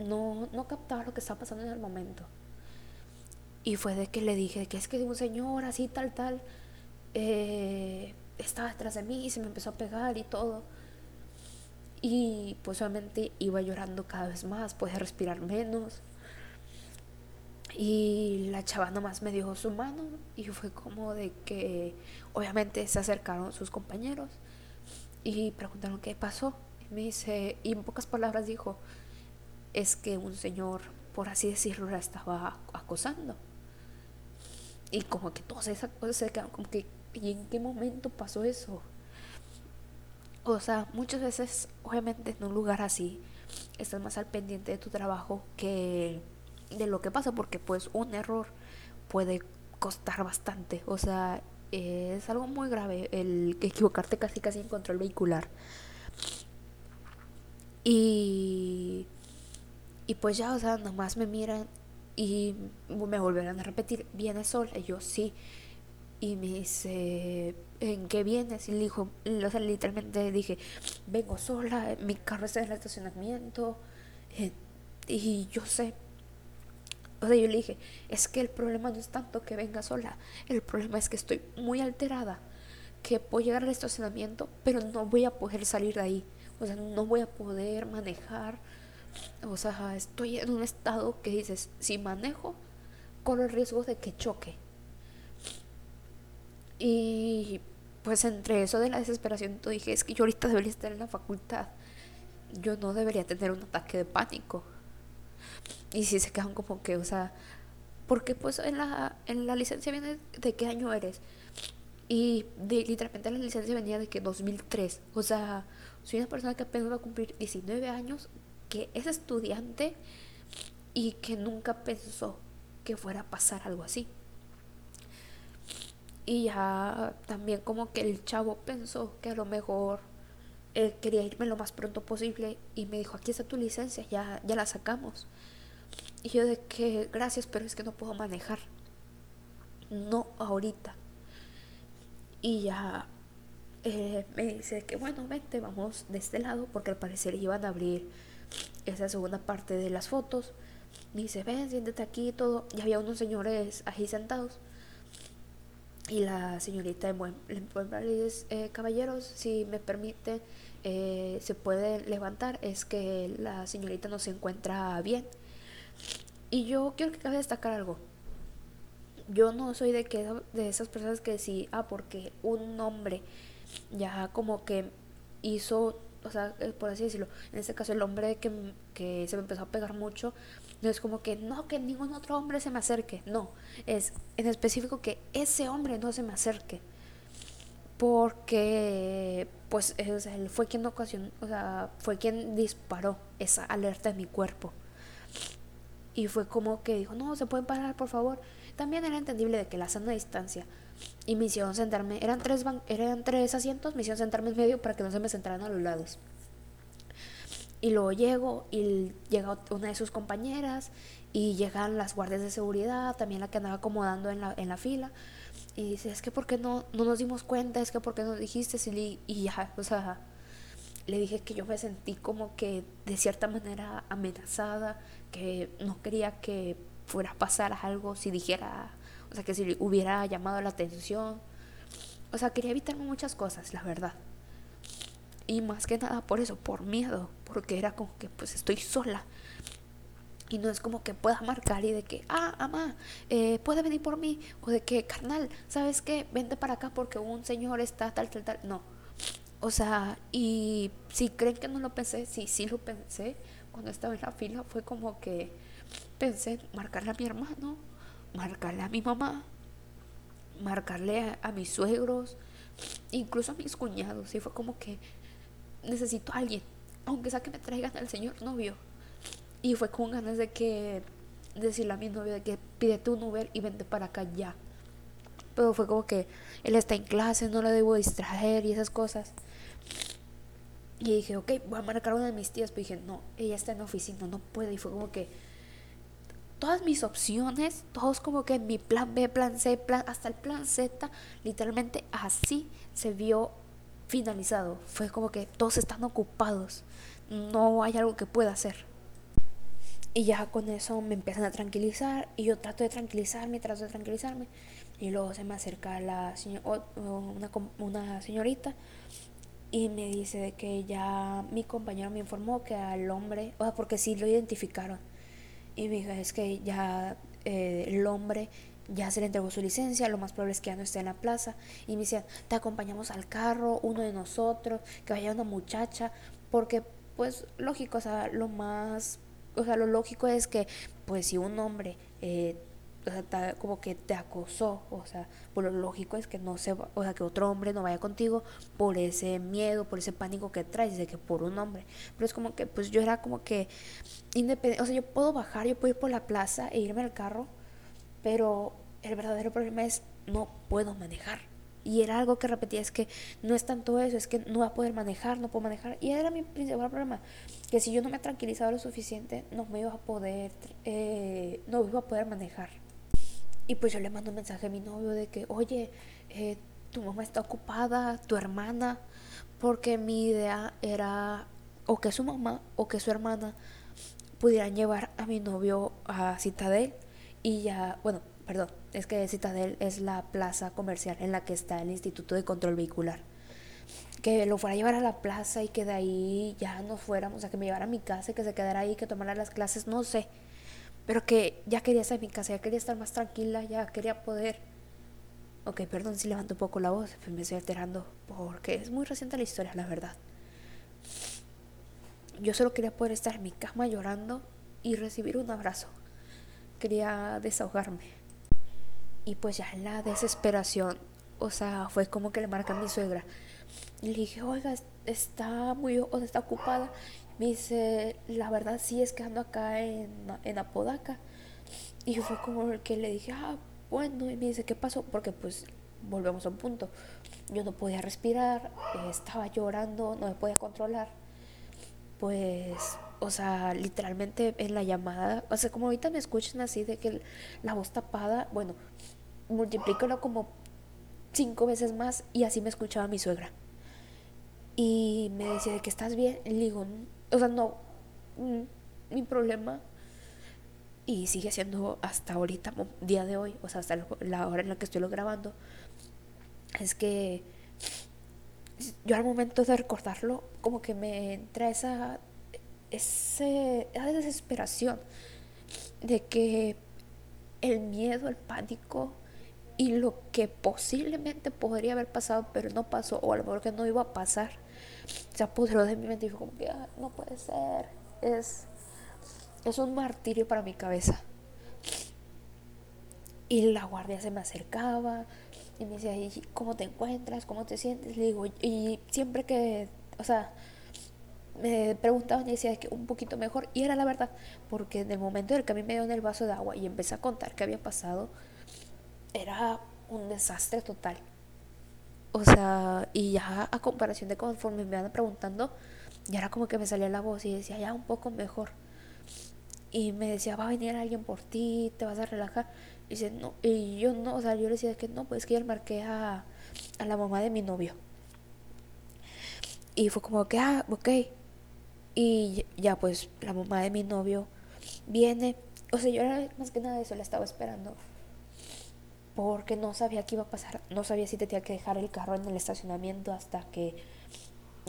no, no captaba lo que estaba pasando en el momento. Y fue de que le dije que es que un señor así, tal, tal, eh, estaba detrás de mí y se me empezó a pegar y todo. Y pues obviamente iba llorando cada vez más, podía respirar menos. Y la chava nomás me dio su mano y fue como de que obviamente se acercaron sus compañeros y preguntaron qué pasó. Y me dice, y en pocas palabras dijo, es que un señor, por así decirlo, la estaba acosando. Y como que todas esas cosas se quedaron como que, ¿y en qué momento pasó eso? O sea, muchas veces, obviamente, en un lugar así, estás más al pendiente de tu trabajo que de lo que pasa, porque pues un error puede costar bastante. O sea, es algo muy grave el equivocarte casi casi en control vehicular. Y, y pues ya, o sea, nomás me miran y me volverán a repetir, ¿vienes sola? Y yo sí. Y me dice, ¿en qué vienes? Y le dijo, o sea, literalmente dije, vengo sola, mi carro está en el estacionamiento. Eh, y yo sé, o sea, yo le dije, es que el problema no es tanto que venga sola, el problema es que estoy muy alterada, que puedo llegar al estacionamiento, pero no voy a poder salir de ahí. O sea, no voy a poder manejar, O sea, estoy en un estado que dices, si manejo, corro el riesgo de que choque. Y pues entre eso de la desesperación, tú dije, es que yo ahorita debería estar en la facultad. Yo no debería tener un ataque de pánico. Y si se quedan como que, o sea, porque pues en la, en la licencia viene de qué año eres. Y de, literalmente la licencia venía de que 2003. O sea, soy una persona que apenas va a cumplir 19 años, que es estudiante y que nunca pensó que fuera a pasar algo así. Y ya también como que el chavo pensó que a lo mejor él quería irme lo más pronto posible y me dijo, aquí está tu licencia, ya, ya la sacamos. Y yo de que gracias, pero es que no puedo manejar. No ahorita. Y ya eh, me dice que bueno, vente, vamos de este lado, porque al parecer iban a abrir esa segunda parte de las fotos. Me dice, ven, siéntate aquí y todo. Y había unos señores ahí sentados. Y la señorita en buen, eh, caballeros, si me permite, eh, se puede levantar. Es que la señorita no se encuentra bien. Y yo quiero que cabe destacar algo. Yo no soy de que de esas personas que sí, ah, porque un hombre ya como que hizo, o sea, eh, por así decirlo, en este caso el hombre que, que se me empezó a pegar mucho, no es como que no, que ningún otro hombre se me acerque, no, es en específico que ese hombre no se me acerque. Porque, pues, él fue quien ocasionó, o sea, fue quien disparó esa alerta en mi cuerpo. Y fue como que dijo, no, se pueden parar, por favor. También era entendible de que la sana distancia. Y me hicieron sentarme, eran tres, eran tres asientos, me hicieron sentarme en medio para que no se me sentaran a los lados. Y luego llego y llega una de sus compañeras y llegan las guardias de seguridad, también la que andaba acomodando en la, en la fila. Y dice, es que ¿por qué no, no nos dimos cuenta? Es que ¿por qué no dijiste? Y, y ya, o sea, le dije que yo me sentí como que de cierta manera amenazada, que no quería que fuera a pasar algo si dijera, o sea, que si hubiera llamado la atención. O sea, quería evitarme muchas cosas, la verdad. Y más que nada por eso, por miedo, porque era como que pues estoy sola. Y no es como que pueda marcar y de que, ah, mamá, eh, puede venir por mí. O de que, carnal, ¿sabes qué? Vente para acá porque un señor está tal, tal, tal. No. O sea, y si creen que no lo pensé, sí, sí lo pensé cuando estaba en la fila fue como que pensé marcarle a mi hermano, marcarle a mi mamá, marcarle a, mis suegros, incluso a mis cuñados. Y fue como que necesito a alguien, aunque sea que me traigan al señor novio. Y fue con ganas de que decirle a mi novio de que pídete un Uber y vente para acá ya. Pero fue como que él está en clase, no lo debo distraer y esas cosas. Y dije, ok, voy a marcar una de mis tías. Pero dije, no, ella está en la oficina, no puede. Y fue como que todas mis opciones, todos como que mi plan B, plan C, plan, hasta el plan Z, literalmente así se vio finalizado. Fue como que todos están ocupados. No hay algo que pueda hacer. Y ya con eso me empiezan a tranquilizar. Y yo trato de tranquilizarme, trato de tranquilizarme. Y luego se me acerca la una, una señorita y me dice que ya mi compañero me informó que al hombre, o sea, porque sí lo identificaron. Y me dijo, es que ya eh, el hombre ya se le entregó su licencia, lo más probable es que ya no esté en la plaza. Y me decían, te acompañamos al carro, uno de nosotros, que vaya una muchacha, porque pues lógico, o sea, lo más, o sea, lo lógico es que pues si un hombre eh, o sea, como que te acosó, o sea, por lo lógico es que no se, o sea, que otro hombre no vaya contigo por ese miedo, por ese pánico que traes de que por un hombre. Pero es como que, pues yo era como que independiente, o sea, yo puedo bajar, yo puedo ir por la plaza e irme al carro, pero el verdadero problema es no puedo manejar. Y era algo que repetía, es que no es tanto eso, es que no va a poder manejar, no puedo manejar. Y era mi principal problema, que si yo no me tranquilizaba lo suficiente, no me iba a poder, eh, no iba a poder manejar. Y pues yo le mando un mensaje a mi novio de que, oye, eh, tu mamá está ocupada, tu hermana, porque mi idea era o que su mamá o que su hermana pudieran llevar a mi novio a Citadel y ya, bueno, perdón, es que Citadel es la plaza comercial en la que está el Instituto de Control Vehicular. que lo fuera a llevar a la plaza y que de ahí ya nos fuéramos, o sea, que me llevara a mi casa y que se quedara ahí, que tomara las clases, no sé. Pero que ya quería estar en mi casa, ya quería estar más tranquila, ya quería poder. Ok, perdón si levanto un poco la voz, me estoy alterando porque es muy reciente la historia, la verdad. Yo solo quería poder estar en mi cama llorando y recibir un abrazo. Quería desahogarme. Y pues ya la desesperación, o sea, fue como que le marca a mi suegra y le dije, oiga, está muy, o está ocupada. Me dice, la verdad sí es que ando acá en, en Apodaca. Y fue como que le dije, ah, bueno, y me dice, ¿qué pasó? Porque pues volvemos a un punto. Yo no podía respirar, estaba llorando, no me podía controlar. Pues, o sea, literalmente en la llamada, o sea, como ahorita me escuchan así de que la voz tapada, bueno, multiplícalo como cinco veces más y así me escuchaba mi suegra. Y me decía de que estás bien. Y le digo, o sea, no, mm, mi problema. Y sigue siendo hasta ahorita, día de hoy, o sea, hasta la hora en la que estoy lo grabando. Es que yo al momento de recordarlo, como que me entra esa, esa desesperación de que el miedo, el pánico y lo que posiblemente podría haber pasado, pero no pasó, o a lo mejor que no iba a pasar, se apoderó de mi mente y fue como no puede ser. Es, es un martirio para mi cabeza. Y la guardia se me acercaba y me decía, ¿cómo te encuentras? ¿Cómo te sientes? Le digo, y siempre que, o sea, me preguntaban y decía que un poquito mejor. Y era la verdad, porque en el momento en el que a mí me dio en el vaso de agua y empecé a contar qué había pasado, era un desastre total. O sea, y ya a comparación de conforme me iban preguntando, ya era como que me salía la voz y decía, ya un poco mejor. Y me decía, va a venir alguien por ti, te vas a relajar. Y, dice, no, y yo no, o sea, yo le decía que no, pues que yo le marqué a, a la mamá de mi novio. Y fue como que, ah, ok. Y ya pues la mamá de mi novio viene. O sea, yo era más que nada eso, la estaba esperando porque no sabía qué iba a pasar, no sabía si tenía que dejar el carro en el estacionamiento hasta que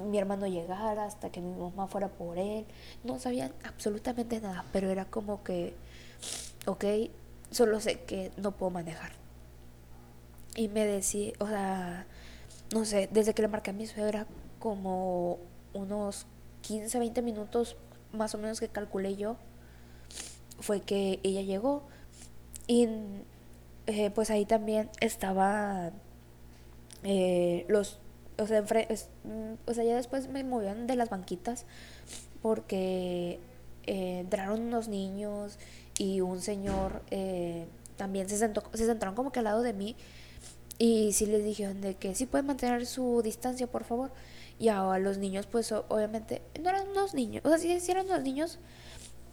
mi hermano llegara, hasta que mi mamá fuera por él, no sabía absolutamente nada, pero era como que, ok, solo sé que no puedo manejar. Y me decía, o sea, no sé, desde que le marqué a mi suegra, como unos 15, 20 minutos más o menos que calculé yo, fue que ella llegó y eh, pues ahí también estaba eh, los, o sea, mm, o sea, ya después me movían de las banquitas porque eh, entraron unos niños y un señor también se sentó, se sentaron como que al lado de mí y sí les dijeron de que sí pueden mantener su distancia, por favor. Y a los niños, pues obviamente, no eran unos niños, o sea, sí, eran unos niños,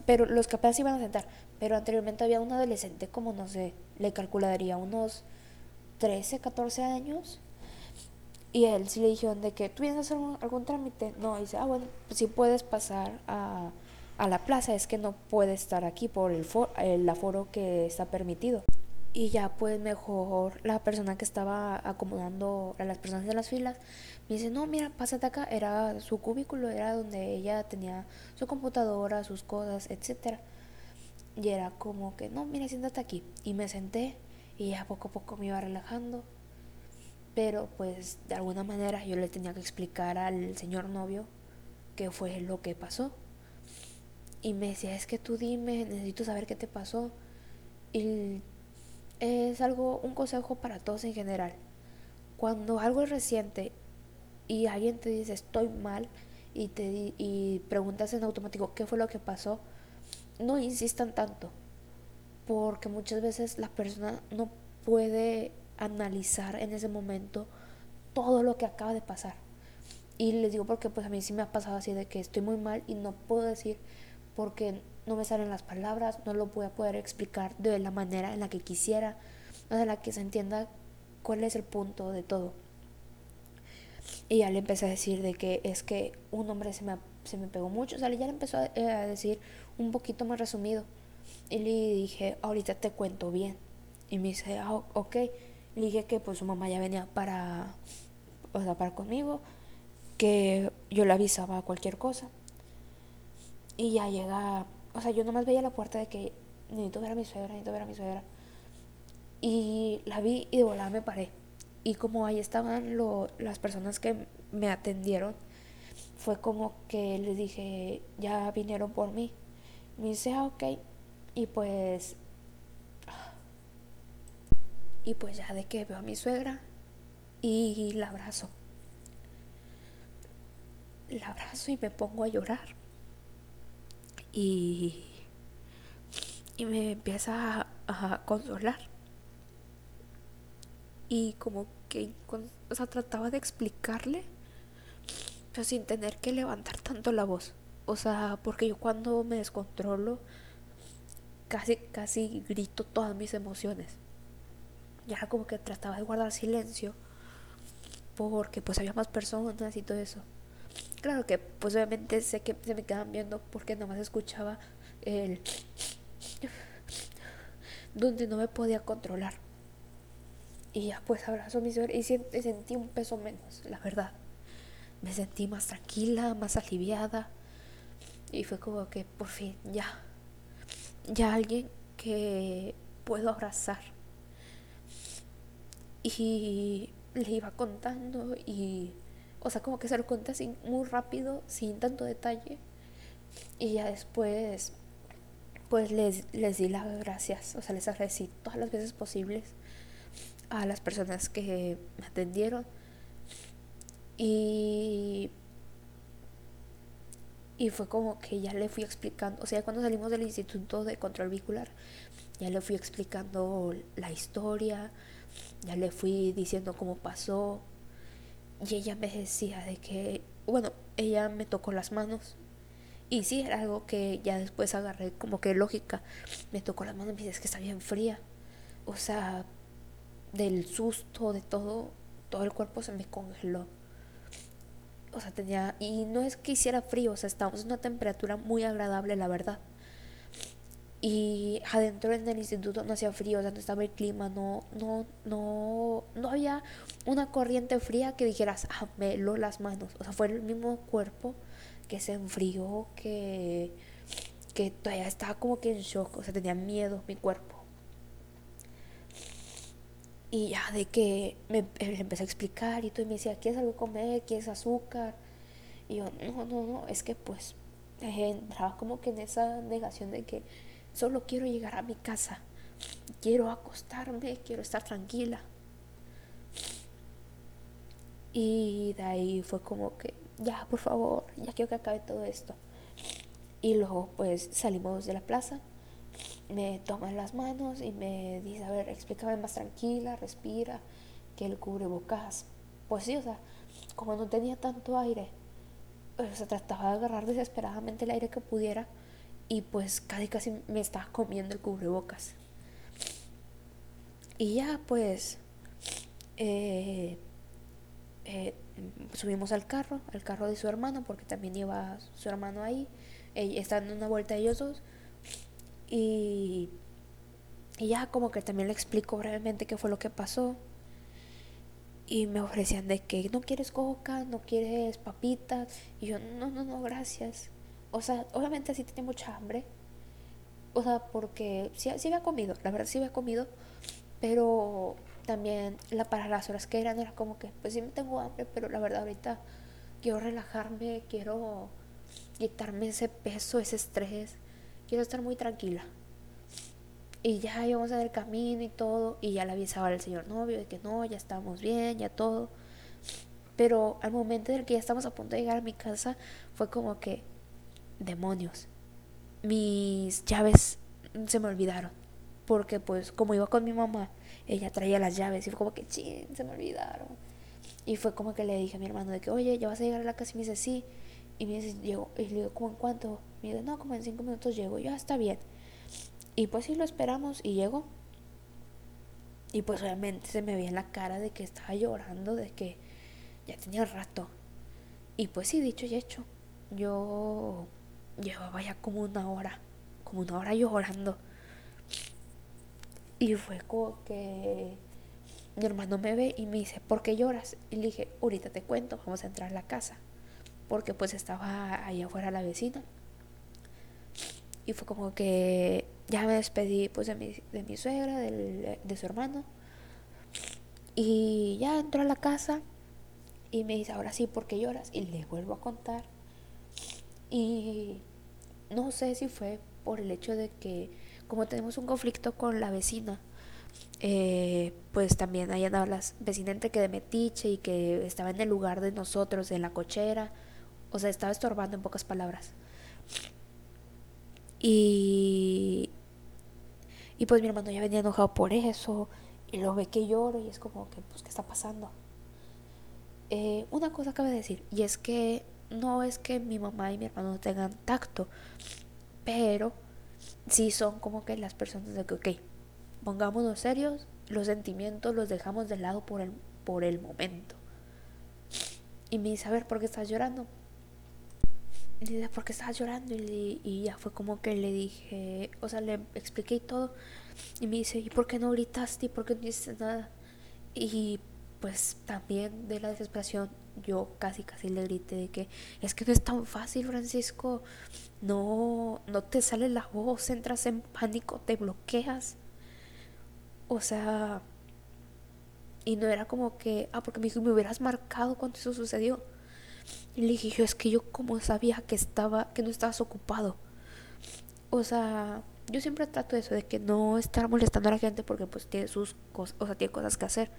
pero los que iban a sentar. Pero anteriormente había un adolescente como, no sé, le calcularía unos 13, 14 años. Y él sí le dijeron de que tú vienes a hacer algún trámite. No, dice, ah, bueno, pues sí puedes pasar a, a la plaza, es que no puede estar aquí por el, el aforo que está permitido. Y ya pues mejor la persona que estaba acomodando a las personas en las filas me dice, no, mira, pásate acá. Era su cubículo, era donde ella tenía su computadora, sus cosas, etc. Y era como que, no, mira, siéntate aquí. Y me senté y ya poco a poco me iba relajando. Pero pues de alguna manera yo le tenía que explicar al señor novio qué fue lo que pasó. Y me decía, es que tú dime, necesito saber qué te pasó. Y es algo, un consejo para todos en general. Cuando algo es reciente y alguien te dice estoy mal y te y preguntas en automático qué fue lo que pasó, no insistan tanto, porque muchas veces la persona no puede analizar en ese momento todo lo que acaba de pasar. Y les digo porque pues a mí sí me ha pasado así de que estoy muy mal y no puedo decir porque no me salen las palabras, no lo voy a poder explicar de la manera en la que quisiera, de la que se entienda cuál es el punto de todo. Y ya le empecé a decir de que es que un hombre se me, se me pegó mucho, o sea, ya le empezó a, decir un poquito más resumido. Y le dije, ahorita te cuento bien. Y me dice, ah, ok. Le dije que pues su mamá ya venía para, o sea, para conmigo, que yo le avisaba cualquier cosa. Y ya llega, o sea, yo nomás veía la puerta de que necesito ver a mi suegra, necesito ver a mi suegra. Y la vi y de volada me paré. Y como ahí estaban lo, las personas que me atendieron, fue como que les dije, ya vinieron por mí. Me dice, ah, ok. Y pues. Y pues ya de que veo a mi suegra y la abrazo. La abrazo y me pongo a llorar. Y. Y me empieza a, consolar. Y como que. O sea, trataba de explicarle. Pero sin tener que levantar tanto la voz. O sea, porque yo cuando me descontrolo casi, casi grito todas mis emociones. Ya como que trataba de guardar silencio porque pues había más personas y todo eso. Claro que pues obviamente sé que se me quedan viendo porque nomás escuchaba el... donde no me podía controlar. Y ya pues abrazo a mi suegra y sentí un peso menos, la verdad. Me sentí más tranquila, más aliviada. Y fue como que por fin ya ya alguien que puedo abrazar. Y le iba contando y, o sea, como que se lo conté así muy rápido, sin tanto detalle. Y ya después, pues les, les di las gracias, o sea, les agradecí todas las veces posibles a las personas que me atendieron. Y y fue como que ya le fui explicando, o sea, cuando salimos del Instituto de Control Vehicular, ya le fui explicando la historia, ya le fui diciendo cómo pasó. Y ella me decía de que, bueno, ella me tocó las manos. Y sí, era algo que ya después agarré como que lógica. Me tocó las manos y me dice, es que está bien fría. O sea, del susto, de todo, todo el cuerpo se me congeló o sea, tenía, y no es que hiciera frío, o sea, estábamos en una temperatura muy agradable, la verdad. Y adentro en el instituto no hacía frío, o sea, no estaba el clima, no, no, no, no había una corriente fría que dijeras, ah, me lo las manos. O sea, fue el mismo cuerpo que se enfrió, que, que todavía estaba como que en shock, o sea, tenía miedo mi cuerpo. Y ya de que me, le empecé a explicar y todo, y me decía, ¿quieres algo comer? ¿Quieres azúcar? Y yo, no, no, no, es que pues entraba como que en esa negación de que solo quiero llegar a mi casa, quiero acostarme, quiero estar tranquila. Y de ahí fue como que, ya, por favor, ya quiero que acabe todo esto. Y luego pues salimos de la plaza me toma las manos y me dice, a ver, explícame más tranquila, respira, que el cubrebocas. Pues sí, o sea, como no tenía tanto aire, pues, se trataba de agarrar desesperadamente el aire que pudiera y pues casi casi me estaba comiendo el cubrebocas. Y ya pues eh, eh, subimos al carro, al carro de su hermano, porque también iba su hermano ahí. Están en una vuelta ellos dos. Y, ya como que también le explico brevemente qué fue lo que pasó. Y me ofrecían de que no quieres coca, no quieres papitas. Y yo, no, no, no, gracias. O sea, obviamente sí tenía mucha hambre. O sea, porque sí, sí había comido, la verdad sí había comido. Pero también la, para las horas que eran era como que, pues sí me tengo hambre, pero la verdad ahorita quiero relajarme, quiero quitarme ese peso, ese estrés quiero estar muy tranquila. Y ya íbamos en el camino y todo, y ya le avisaba al señor novio de que no, ya estamos bien, ya todo. Pero al momento en el que ya estamos a punto de llegar a mi casa, fue como que, demonios, mis llaves se me olvidaron. Porque pues como iba con mi mamá, ella traía las llaves y fue como que, ching, se me olvidaron. Y fue como que le dije a mi hermano de que, oye, ¿ya vas a llegar a la casa? Y me dice, sí. Y me dice, llego. Y le digo, ¿cómo en cuánto? Me dice, no, como en cinco minutos llego. ya está bien. Y pues sí lo esperamos y llegó. Y pues obviamente se me veía en la cara de que estaba llorando, de que ya tenía rato. Y pues sí, dicho y hecho. Yo llevaba ya como una hora, como una hora llorando. Y fue como que mi hermano me ve y me dice, ¿por qué lloras? Y le dije, ahorita te cuento, vamos a entrar a la casa. Porque pues estaba ahí afuera la vecina. Y fue como que ya me despedí pues de mi, de mi suegra, de su hermano. Y ya entró a la casa y me dice, ahora sí, ¿por qué lloras? Y le vuelvo a contar. Y no sé si fue por el hecho de que como tenemos un conflicto con la vecina, eh, pues también ahí andaba la vecina entre que de metiche y que estaba en el lugar de nosotros, en la cochera, o sea, estaba estorbando en pocas palabras. Y, y pues mi hermano ya venía enojado por eso, y lo ve que lloro y es como que, pues, ¿qué está pasando? Eh, una cosa cabe decir, y es que no es que mi mamá y mi hermano no tengan tacto, pero sí son como que las personas de que, ok, pongámonos serios, los sentimientos los dejamos de lado por el, por el momento. Y me dice, a ver, ¿por qué estás llorando? Dice, ¿por qué estás llorando? Y, ya fue como que le dije, o sea, le expliqué todo. Y me dice, ¿y por qué no gritaste? ¿Y por qué no dices nada? Y pues también de la desesperación yo casi casi le grité de que es que no es tan fácil Francisco no no te sale la voz entras en pánico te bloqueas o sea y no era como que ah porque me me hubieras marcado cuando eso sucedió y le dije yo es que yo como sabía que estaba que no estabas ocupado o sea yo siempre trato eso de que no estar molestando a la gente porque pues tiene sus cosas o sea tiene cosas que hacer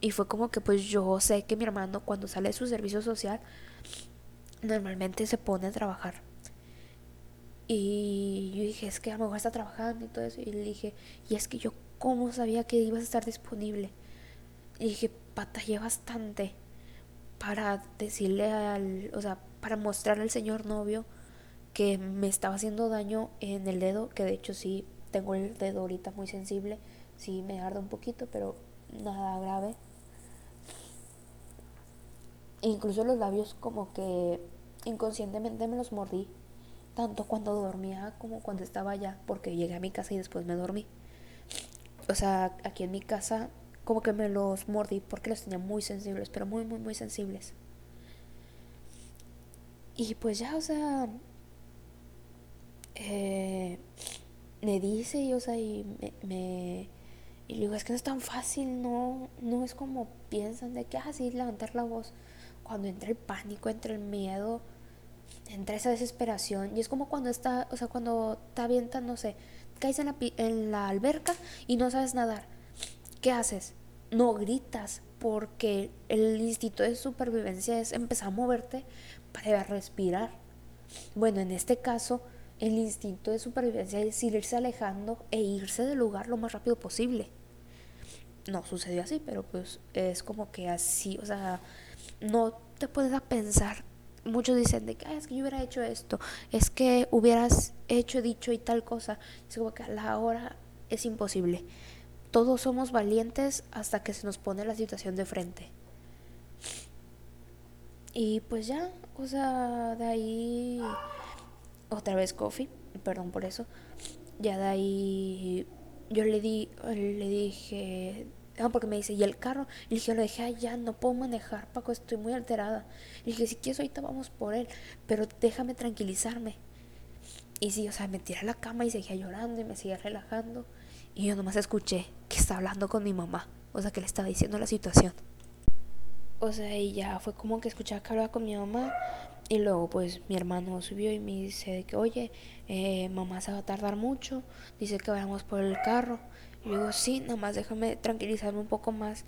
y fue como que pues yo sé que mi hermano cuando sale de su servicio social normalmente se pone a trabajar. Y yo dije, es que a lo mejor está trabajando y todo eso. Y le dije, y es que yo cómo sabía que ibas a estar disponible. Y dije, batallé bastante para decirle al, o sea, para mostrarle al señor novio que me estaba haciendo daño en el dedo, que de hecho sí tengo el dedo ahorita muy sensible, sí me arde un poquito, pero nada grave incluso los labios como que inconscientemente me los mordí, tanto cuando dormía como cuando estaba allá, porque llegué a mi casa y después me dormí. O sea, aquí en mi casa como que me los mordí porque los tenía muy sensibles, pero muy, muy, muy sensibles. Y pues ya, o sea, eh, me dice y, o sea, y me, y le digo, es que no es tan fácil, no, no es como piensan de que, así ah, levantar la voz cuando entra el pánico, entra el miedo, entra esa desesperación. Y es como cuando está, o sea, cuando te avientan, no sé, caes en la, en la alberca y no sabes nadar. ¿Qué haces? No gritas, porque el instinto de supervivencia es empezar a moverte para respirar. Bueno, en este caso, el instinto de supervivencia es irse alejando e irse del lugar lo más rápido posible. No sucedió así, pero pues es como que así, o sea, no te puedes pensar. Muchos dicen de que es que yo hubiera hecho esto, es que hubieras hecho, dicho y tal cosa. Es como que a la hora es imposible. Todos somos valientes hasta que se nos pone la situación de frente. Y pues ya, o sea, de ahí otra vez coffee, perdón por eso. Ya de ahí yo le di le dije Ah, porque me dice, ¿y el carro? Y le dije, lo dejé allá, no puedo manejar, Paco, estoy muy alterada. Le dije, si quieres ahorita vamos por él, pero déjame tranquilizarme. Y sí, o sea, me tiré a la cama y seguía llorando y me seguía relajando. Y yo nomás escuché que estaba hablando con mi mamá, o sea, que le estaba diciendo la situación. O sea, y ya fue como que escuchaba que hablaba con mi mamá. Y luego, pues, mi hermano subió y me dice que, oye, eh, mamá se va a tardar mucho. Dice que vayamos por el carro. Y yo digo, sí, nomás déjame tranquilizarme un poco más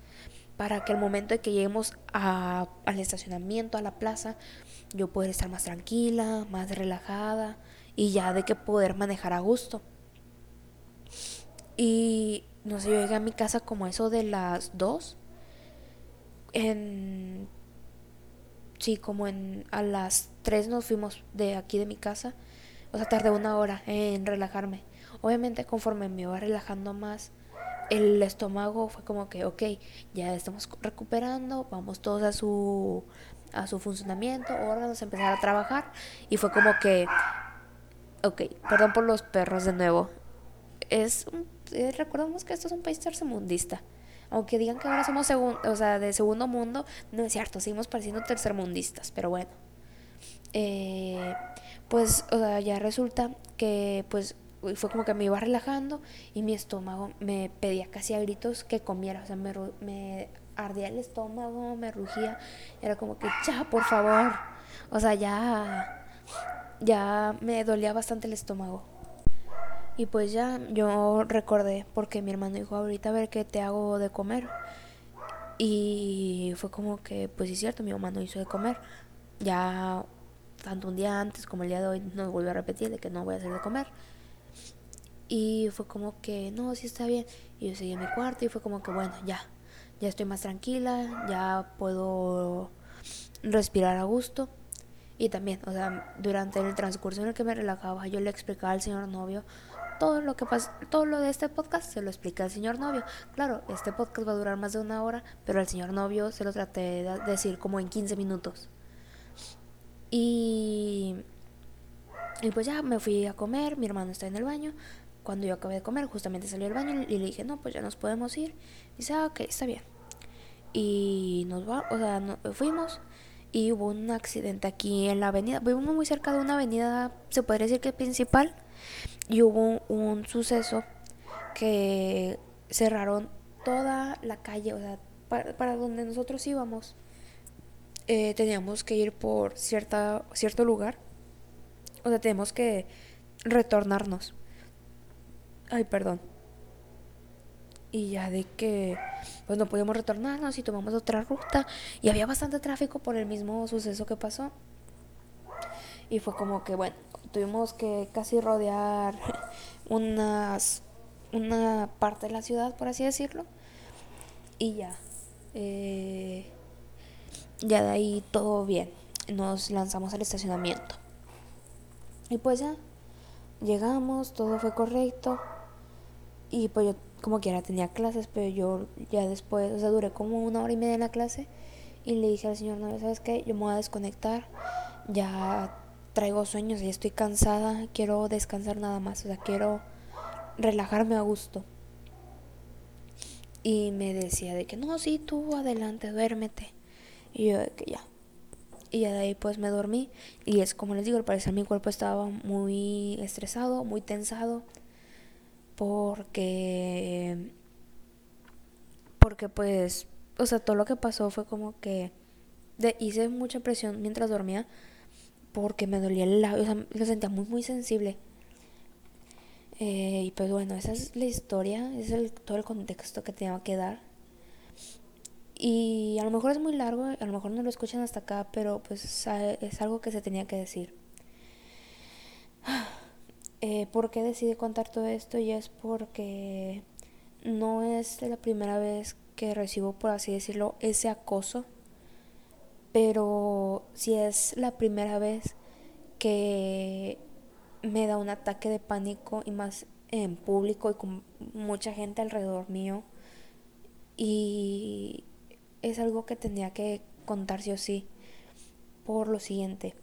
para que al momento de que lleguemos a, al estacionamiento, a la plaza, yo pueda estar más tranquila, más relajada y ya de que poder manejar a gusto. Y no sé, yo llegué a mi casa como eso de las dos. En. Sí, como en. A las tres nos fuimos de aquí de mi casa. O sea, tardé una hora en relajarme. Obviamente conforme me iba relajando más, el estómago fue como que, ok, ya estamos recuperando, vamos todos a su, a su funcionamiento, órganos empezar a trabajar y fue como que, ok, perdón por los perros de nuevo. Es, eh, recordamos que esto es un país tercermundista, Aunque digan que ahora somos o sea, de segundo mundo, no es cierto, seguimos pareciendo tercermundistas, pero bueno. Eh, pues, o sea, ya resulta que pues fue como que me iba relajando y mi estómago me pedía casi a gritos que comiera, o sea, me, me ardía el estómago, me rugía, era como que ya, por favor, o sea, ya, ya me dolía bastante el estómago. Y pues ya yo recordé porque mi hermano dijo, ahorita a ver qué te hago de comer. Y fue como que, pues sí es cierto, mi mamá no hizo de comer. Ya tanto un día antes como el día de hoy nos volvió a repetir de que no voy a hacer de comer. Y fue como que, no, sí está bien. Y yo seguí en mi cuarto y fue como que, bueno, ya, ya estoy más tranquila, ya puedo respirar a gusto. Y también, o sea, durante el transcurso en el que me relajaba, yo le explicaba al señor novio todo lo que pasa, todo lo de este podcast se lo explica al señor novio. Claro, este podcast va a durar más de una hora, pero al señor novio se lo traté de decir como en 15 minutos. Y, y pues ya me fui a comer, mi hermano está en el baño. Cuando yo acabé de comer, justamente salió del baño y le dije, no, pues ya nos podemos ir. Y dice, ah, ok, está bien. Y nos va, o sea, fuimos y hubo un accidente aquí en la avenida. Vivimos muy cerca de una avenida, se podría decir que principal. Y hubo un, suceso que cerraron toda la calle, o sea, para donde nosotros íbamos eh, teníamos que ir por cierta, cierto lugar. O sea, tenemos que retornarnos. Ay, perdón. Y ya de que pues no podíamos retornarnos y tomamos otra ruta. Y había bastante tráfico por el mismo suceso que pasó. Y fue como que, bueno, tuvimos que casi rodear unas, una parte de la ciudad, por así decirlo. Y ya. Eh, ya de ahí todo bien. Nos lanzamos al estacionamiento. Y pues ya llegamos, todo fue correcto. Y pues yo como quiera tenía clases, pero yo ya después, o sea, duré como una hora y media en la clase. Y le dije al señor, no, ¿sabes qué? Yo me voy a desconectar. Ya traigo sueños, ya estoy cansada. Quiero descansar nada más. O sea, quiero relajarme a gusto. Y me decía de que no, sí, tú adelante, duérmete. Y yo de que ya. Y ya de ahí pues me dormí. Y es como les digo, al parecer mi cuerpo estaba muy estresado, muy tensado. Porque... Porque pues... O sea, todo lo que pasó fue como que... Hice mucha presión mientras dormía. Porque me dolía el labio. O sea, lo sentía muy, muy sensible. Eh, y pues bueno, esa es la historia. Es el, todo el contexto que tenía que dar. Y a lo mejor es muy largo, a lo mejor no lo escuchan hasta acá, pero pues es algo que se tenía que decir. Eh, ¿Por qué decidí contar todo esto? Y es porque no es la primera vez que recibo, por así decirlo, ese acoso, pero sí es la primera vez que me da un ataque de pánico y más en público y con mucha gente alrededor mío. Y es algo que tenía que contar sí o sí por lo siguiente.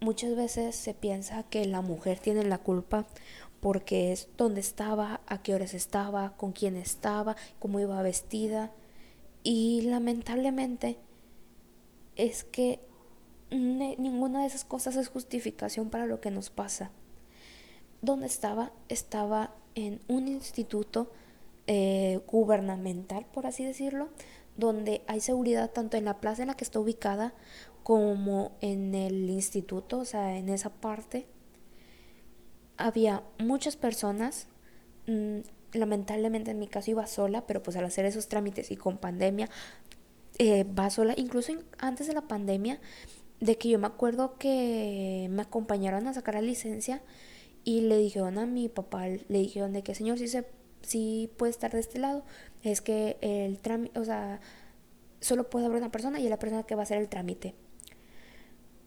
Muchas veces se piensa que la mujer tiene la culpa porque es dónde estaba, a qué horas estaba, con quién estaba, cómo iba vestida. Y lamentablemente es que ninguna de esas cosas es justificación para lo que nos pasa. ¿Dónde estaba? Estaba en un instituto eh, gubernamental, por así decirlo, donde hay seguridad tanto en la plaza en la que está ubicada como en el instituto, o sea, en esa parte. Había muchas personas, mm, lamentablemente en mi caso iba sola, pero pues al hacer esos trámites y con pandemia, eh, va sola, incluso antes de la pandemia, de que yo me acuerdo que me acompañaron a sacar la licencia y le dijeron a mi papá, le dijeron de que señor, si se si puede estar de este lado, es que el trámite, o sea, solo puede haber una persona y es la persona que va a hacer el trámite.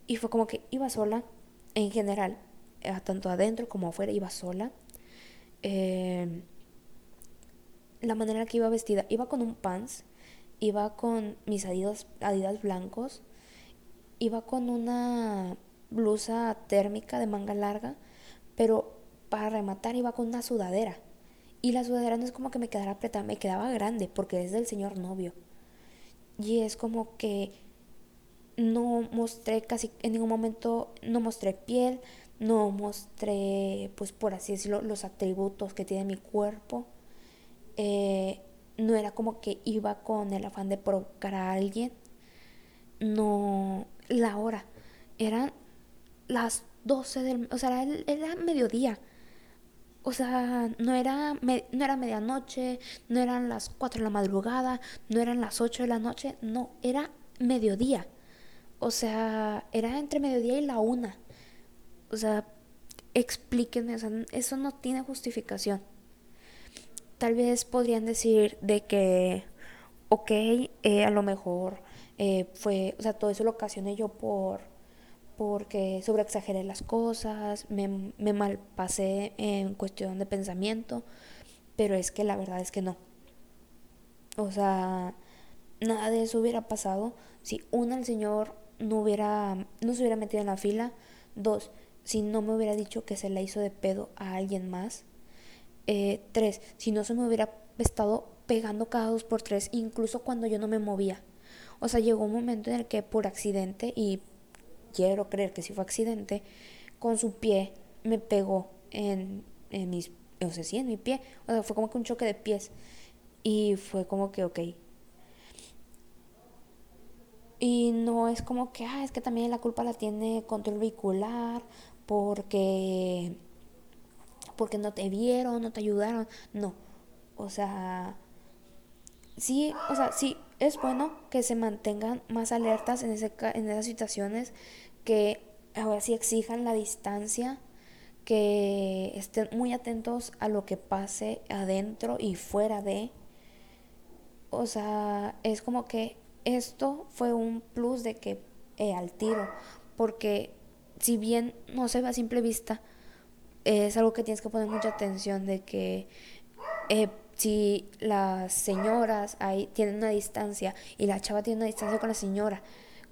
Y fue como que iba sola, en general, eh, tanto adentro como afuera, iba sola. Eh, la manera que iba vestida, iba con un pants, iba con mis adidas, adidas blancos, iba con una blusa térmica de manga larga, pero para rematar iba con una sudadera Y la sudadera no es como que me quedara apretada, me quedaba grande porque es del señor novio. Y es como que no mostré casi en ningún momento, no mostré piel, no mostré, pues por así decirlo, los atributos que tiene mi cuerpo. Eh, no era como que iba con el afán de provocar a alguien. No, la hora. Eran las 12 del... O sea, era, era mediodía. O sea, no era, no era medianoche, no eran las 4 de la madrugada, no eran las 8 de la noche, no, era mediodía. O sea, era entre mediodía y la una. O sea, explíquenme, eso no tiene justificación. Tal vez podrían decir de que, ok, eh, a lo mejor eh, fue, o sea, todo eso lo ocasioné yo por, porque sobreexageré las cosas, me, me malpasé en cuestión de pensamiento, pero es que la verdad es que no. O sea, nada de eso hubiera pasado si una el Señor no hubiera, no se hubiera metido en la fila, dos, si no me hubiera dicho que se la hizo de pedo a alguien más, eh, tres, si no se me hubiera estado pegando cada dos por tres, incluso cuando yo no me movía. O sea, llegó un momento en el que por accidente, y quiero creer que sí fue accidente, con su pie me pegó en, en mis, o sea, en mi pie. O sea, fue como que un choque de pies. Y fue como que, ok. Y no es como que, ah, es que también la culpa la tiene control vehicular, porque porque no te vieron, no te ayudaron, no. O sea, sí, o sea, sí es bueno que se mantengan más alertas en, ese, en esas situaciones, que ahora sí exijan la distancia, que estén muy atentos a lo que pase adentro y fuera de. O sea, es como que esto fue un plus de que eh, al tiro, porque si bien no se ve a simple vista, es algo que tienes que poner mucha atención de que eh, si las señoras ahí tienen una distancia y la chava tiene una distancia con la señora,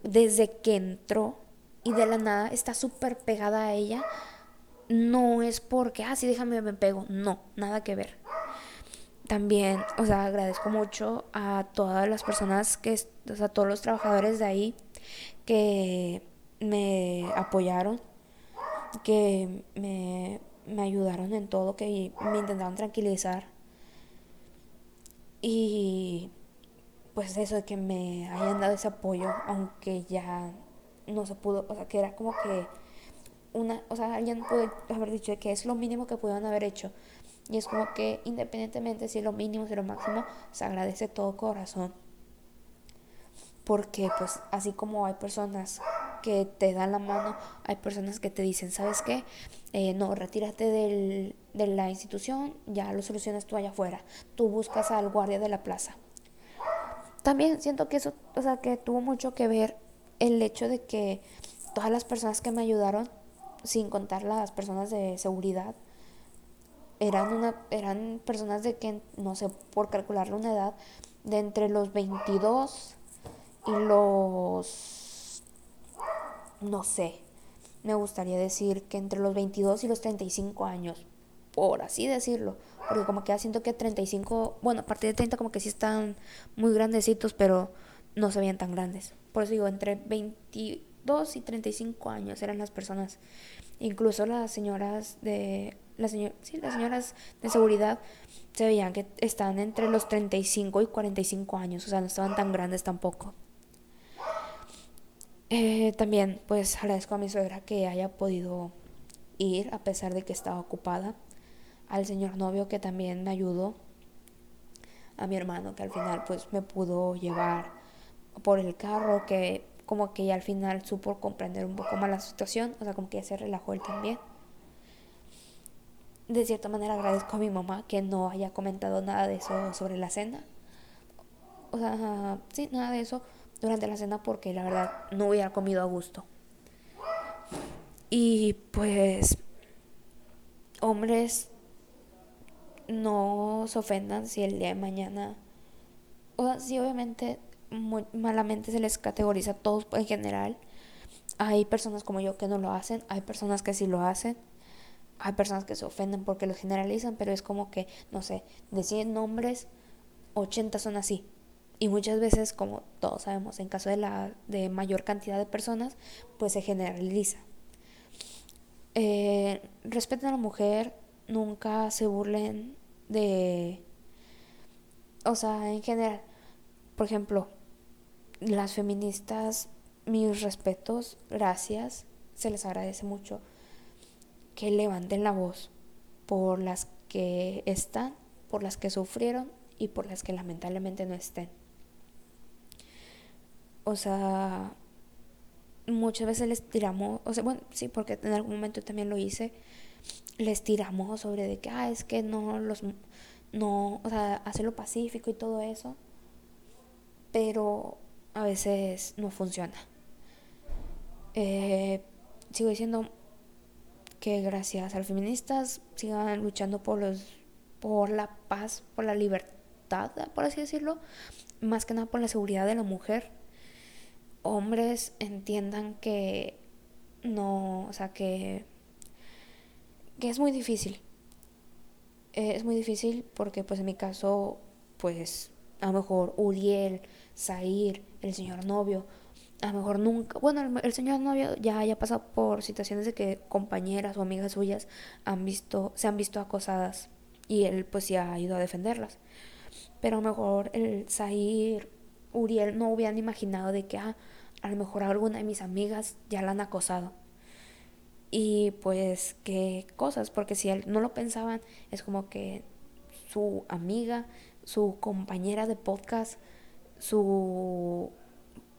desde que entró y de la nada está súper pegada a ella, no es porque, ah, sí, déjame, me pego. No, nada que ver. También, o sea, agradezco mucho a todas las personas que, o sea, a todos los trabajadores de ahí que me apoyaron que me, ayudaron en todo, que me intentaron tranquilizar. Y pues eso de que me hayan dado ese apoyo, aunque ya no se pudo, o sea, que era como que una, o sea, alguien puede haber dicho que es lo mínimo que pudieron haber hecho. Y es como que independientemente si es lo mínimo, si es lo máximo, se agradece todo corazón. Porque pues así como hay personas que te dan la mano, hay personas que te dicen, ¿sabes qué? Eh, no, retírate del, de la institución, ya lo solucionas tú allá afuera. Tú buscas al guardia de la plaza. También siento que eso, o sea, que tuvo mucho que ver el hecho de que todas las personas que me ayudaron, sin contar las personas de seguridad, eran, una, eran personas de que, no sé, por calcularle una edad, de entre los 22 y los no sé, me gustaría decir que entre los 22 y los 35 años, por así decirlo, porque como que siento que 35, bueno, a partir de 30 como que sí están muy grandecitos, pero no se veían tan grandes. Por eso digo, entre 22 y 35 años eran las personas, incluso las señoras de las, sí, las señoras de seguridad se veían que estaban entre los 35 y 45 años, o sea, no estaban tan grandes tampoco. Eh, también pues agradezco a mi suegra que haya podido ir a pesar de que estaba ocupada, al señor novio que también me ayudó, a mi hermano que al final pues me pudo llevar por el carro, que como que ya al final supo comprender un poco más la situación, o sea, como que ya se relajó él también. De cierta manera agradezco a mi mamá que no haya comentado nada de eso sobre la cena. O sea, sí, nada de eso durante la cena porque la verdad no hubiera comido a gusto. Y pues, hombres, no se ofendan si el día de mañana, o sea, si obviamente malamente se les categoriza a todos en general. Hay personas como yo que no lo hacen, hay personas que sí lo hacen. Hay personas que se ofenden porque los generalizan, pero es como que, no sé, de 100 nombres, 80 son así. Y muchas veces, como todos sabemos, en caso de la de mayor cantidad de personas, pues se generaliza. Eh, respeten a la mujer, nunca se burlen de... O sea, en general, por ejemplo, las feministas, mis respetos, gracias, se les agradece mucho que levanten la voz por las que están, por las que sufrieron y por las que lamentablemente no estén. O sea, muchas veces les tiramos, o sea, bueno, sí, porque en algún momento también lo hice, les tiramos sobre de que, ah, es que no los, no, o sea, hacerlo pacífico y todo eso, pero a veces no funciona. Eh, sigo diciendo que gracias a los feministas sigan luchando por los, por la paz, por la libertad, por así decirlo, más que nada por la seguridad de la mujer hombres entiendan que no, o sea, que, que es muy difícil. Eh, es muy difícil porque pues en mi caso, pues a lo mejor Uriel, Zair, el señor novio, a lo mejor nunca, bueno, el, señor novio ya haya pasado por situaciones de que compañeras o amigas suyas han visto, se han visto acosadas y él pues ya ha ido a defenderlas. Pero a lo mejor el Zair, Uriel no hubieran imaginado de que, ah, a lo mejor alguna de mis amigas ya la han acosado. Y pues qué cosas, porque si no lo pensaban, es como que su amiga, su compañera de podcast, su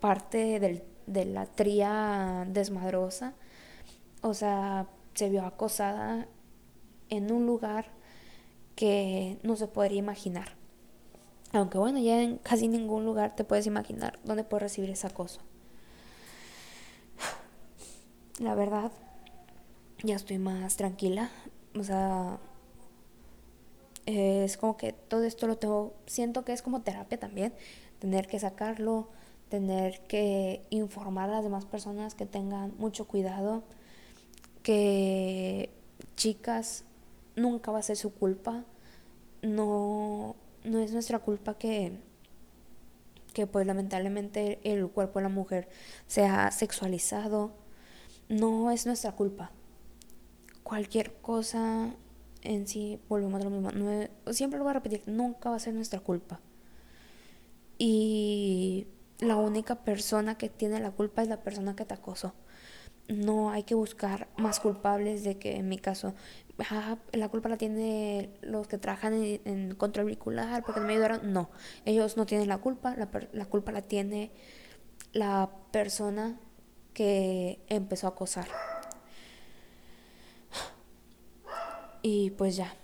parte del, de la tría desmadrosa, o sea, se vio acosada en un lugar que no se podría imaginar. Aunque bueno, ya en casi ningún lugar te puedes imaginar dónde puedes recibir ese acoso la verdad, ya estoy más tranquila. O sea, es como que todo esto lo tengo, siento que es como terapia también, tener que sacarlo, tener que informar a las demás personas que tengan mucho cuidado, que chicas, nunca va a ser su culpa, no, no es nuestra culpa que, que pues lamentablemente el cuerpo de la mujer sea sexualizado, no es nuestra culpa. Cualquier cosa en sí, volvemos a lo mismo, siempre lo voy a repetir, nunca va a ser nuestra culpa. Y la única persona que tiene la culpa es la persona que te acosó. No hay que buscar más culpables de que en mi caso, ah, la culpa la tienen los que trabajan en, control vehicular porque me ayudaron. No, ellos no tienen la culpa, la, la culpa la tiene la persona que empezó a acosar. Y pues ya,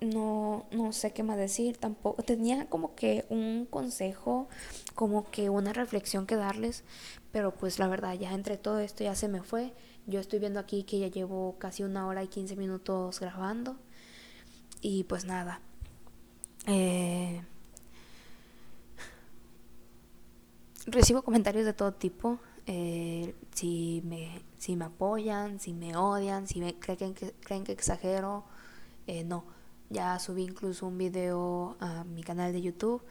no, no sé qué más decir tampoco. Tenía como que un consejo, como que una reflexión que darles, pero pues la verdad ya entre todo esto ya se me fue. Yo estoy viendo aquí que ya llevo casi una hora y 15 minutos grabando. Y pues nada. Eh, recibo comentarios de todo tipo. Eh, si, me, si me apoyan, si me odian, si me creen que, creen que exagero. Eh, no, ya subí incluso un video a mi canal de YouTube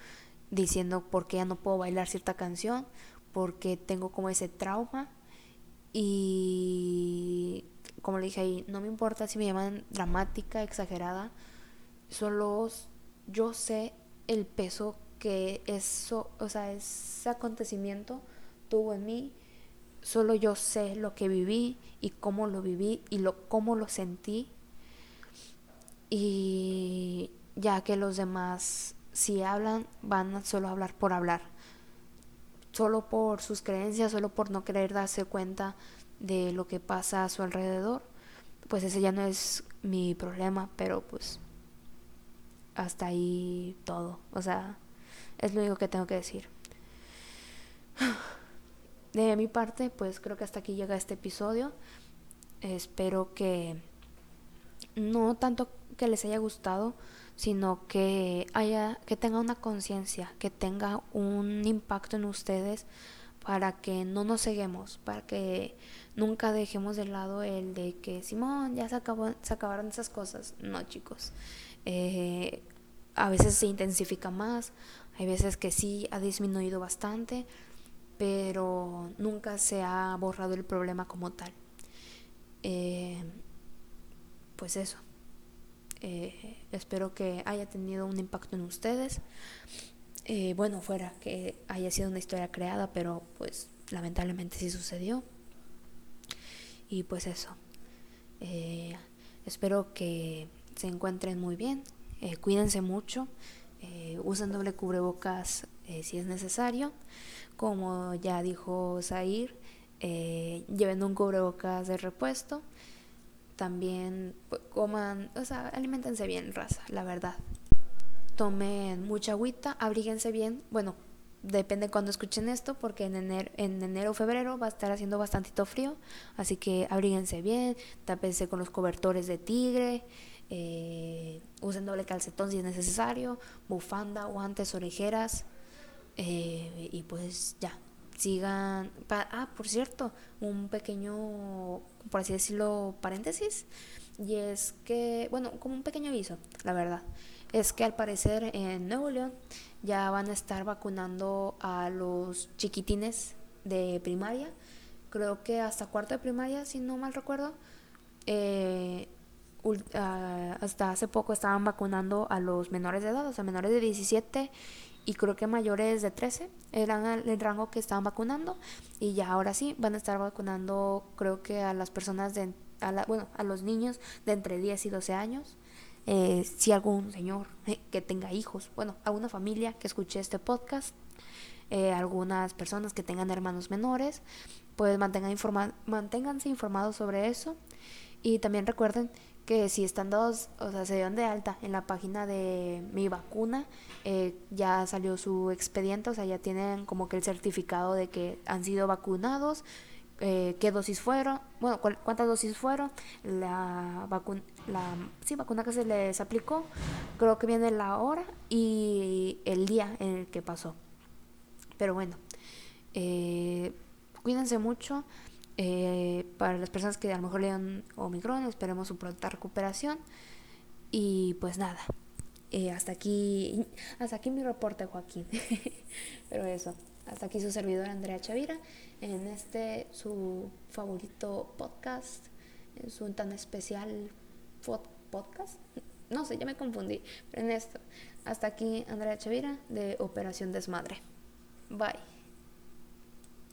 diciendo por qué ya no puedo bailar cierta canción, porque tengo como ese trauma. Y como le dije ahí, no me importa si me llaman dramática, exagerada, solo yo sé el peso que eso, o sea, ese acontecimiento tuvo en mí Solo yo sé lo que viví y cómo lo viví y lo, cómo lo sentí. Y ya que los demás, si hablan, van solo a hablar por hablar. Solo por sus creencias, solo por no querer darse cuenta de lo que pasa a su alrededor. Pues ese ya no es mi problema, pero pues hasta ahí todo. O sea, es lo único que tengo que decir. De mi parte, pues creo que hasta aquí llega este episodio. Espero que no tanto que les haya gustado, sino que haya que tenga una conciencia, que tenga un impacto en ustedes para que no nos ceguemos, para que nunca dejemos de lado el de que Simón ya se, acabó, se acabaron esas cosas. No, chicos. Eh, a veces se intensifica más, hay veces que sí ha disminuido bastante, pero nunca se ha borrado el problema como tal. Eh, pues eso. Eh, espero que haya tenido un impacto en ustedes. Eh, bueno, fuera que haya sido una historia creada, pero pues lamentablemente sí sucedió. Y pues eso. Eh, espero que se encuentren muy bien. Cuídense mucho. usen doble cubrebocas si es necesario. Como ya dijo Zair, lleven un cubrebocas de repuesto. También pues, coman, o sea, alimentense bien, raza, la verdad. Tomen mucha agüita, abríguense bien, bueno, depende cuando escuchen esto, porque en enero, en enero o febrero va a estar haciendo bastantito frío, así que abríguense bien, tápense con los cobertores de tigre, eh, usen doble calcetón si es necesario, bufanda, guantes, orejeras, eh, y pues ya, sigan. ah, por cierto, un pequeño, por así decirlo, paréntesis, y es que, bueno, como un pequeño aviso, la verdad es que al parecer en Nuevo León ya van a estar vacunando a los chiquitines de primaria, creo que hasta cuarto de primaria, si no mal recuerdo. Eh, ah, hasta hace poco estaban vacunando a los menores de edad, o sea, menores de 17 y creo que mayores de 13 eran el rango que estaban vacunando y ya ahora sí van a estar vacunando creo que a las personas de a bueno, a los niños de entre 10 y 12 años eh, si algún señor que tenga hijos, bueno, alguna familia que escuche este podcast, eh, algunas personas que tengan hermanos menores, pues mantengan informa manténganse informados sobre eso. Y también recuerden que si están dos, o sea, se dieron de alta en la página de mi vacuna, ya salió su expediente, o sea, ya tienen como que el certificado de que han sido vacunados eh, qué dosis fueron, bueno, cuántas dosis fueron, la vacuna, la sí, vacuna que se les aplicó, creo que viene la hora y el día en el que pasó. Pero bueno, eh, cuídense mucho. Eh, para las personas que a lo mejor le dan Omicron, esperemos su pronta recuperación. Y pues nada, hasta aquí, hasta aquí mi reporte, Joaquín. Pero eso. Hasta aquí su servidora Andrea Chavira en este su favorito podcast, en su tan especial podcast. No sé, ya me confundí. Pero en esto, hasta aquí Andrea Chavira de Operación Desmadre. Bye.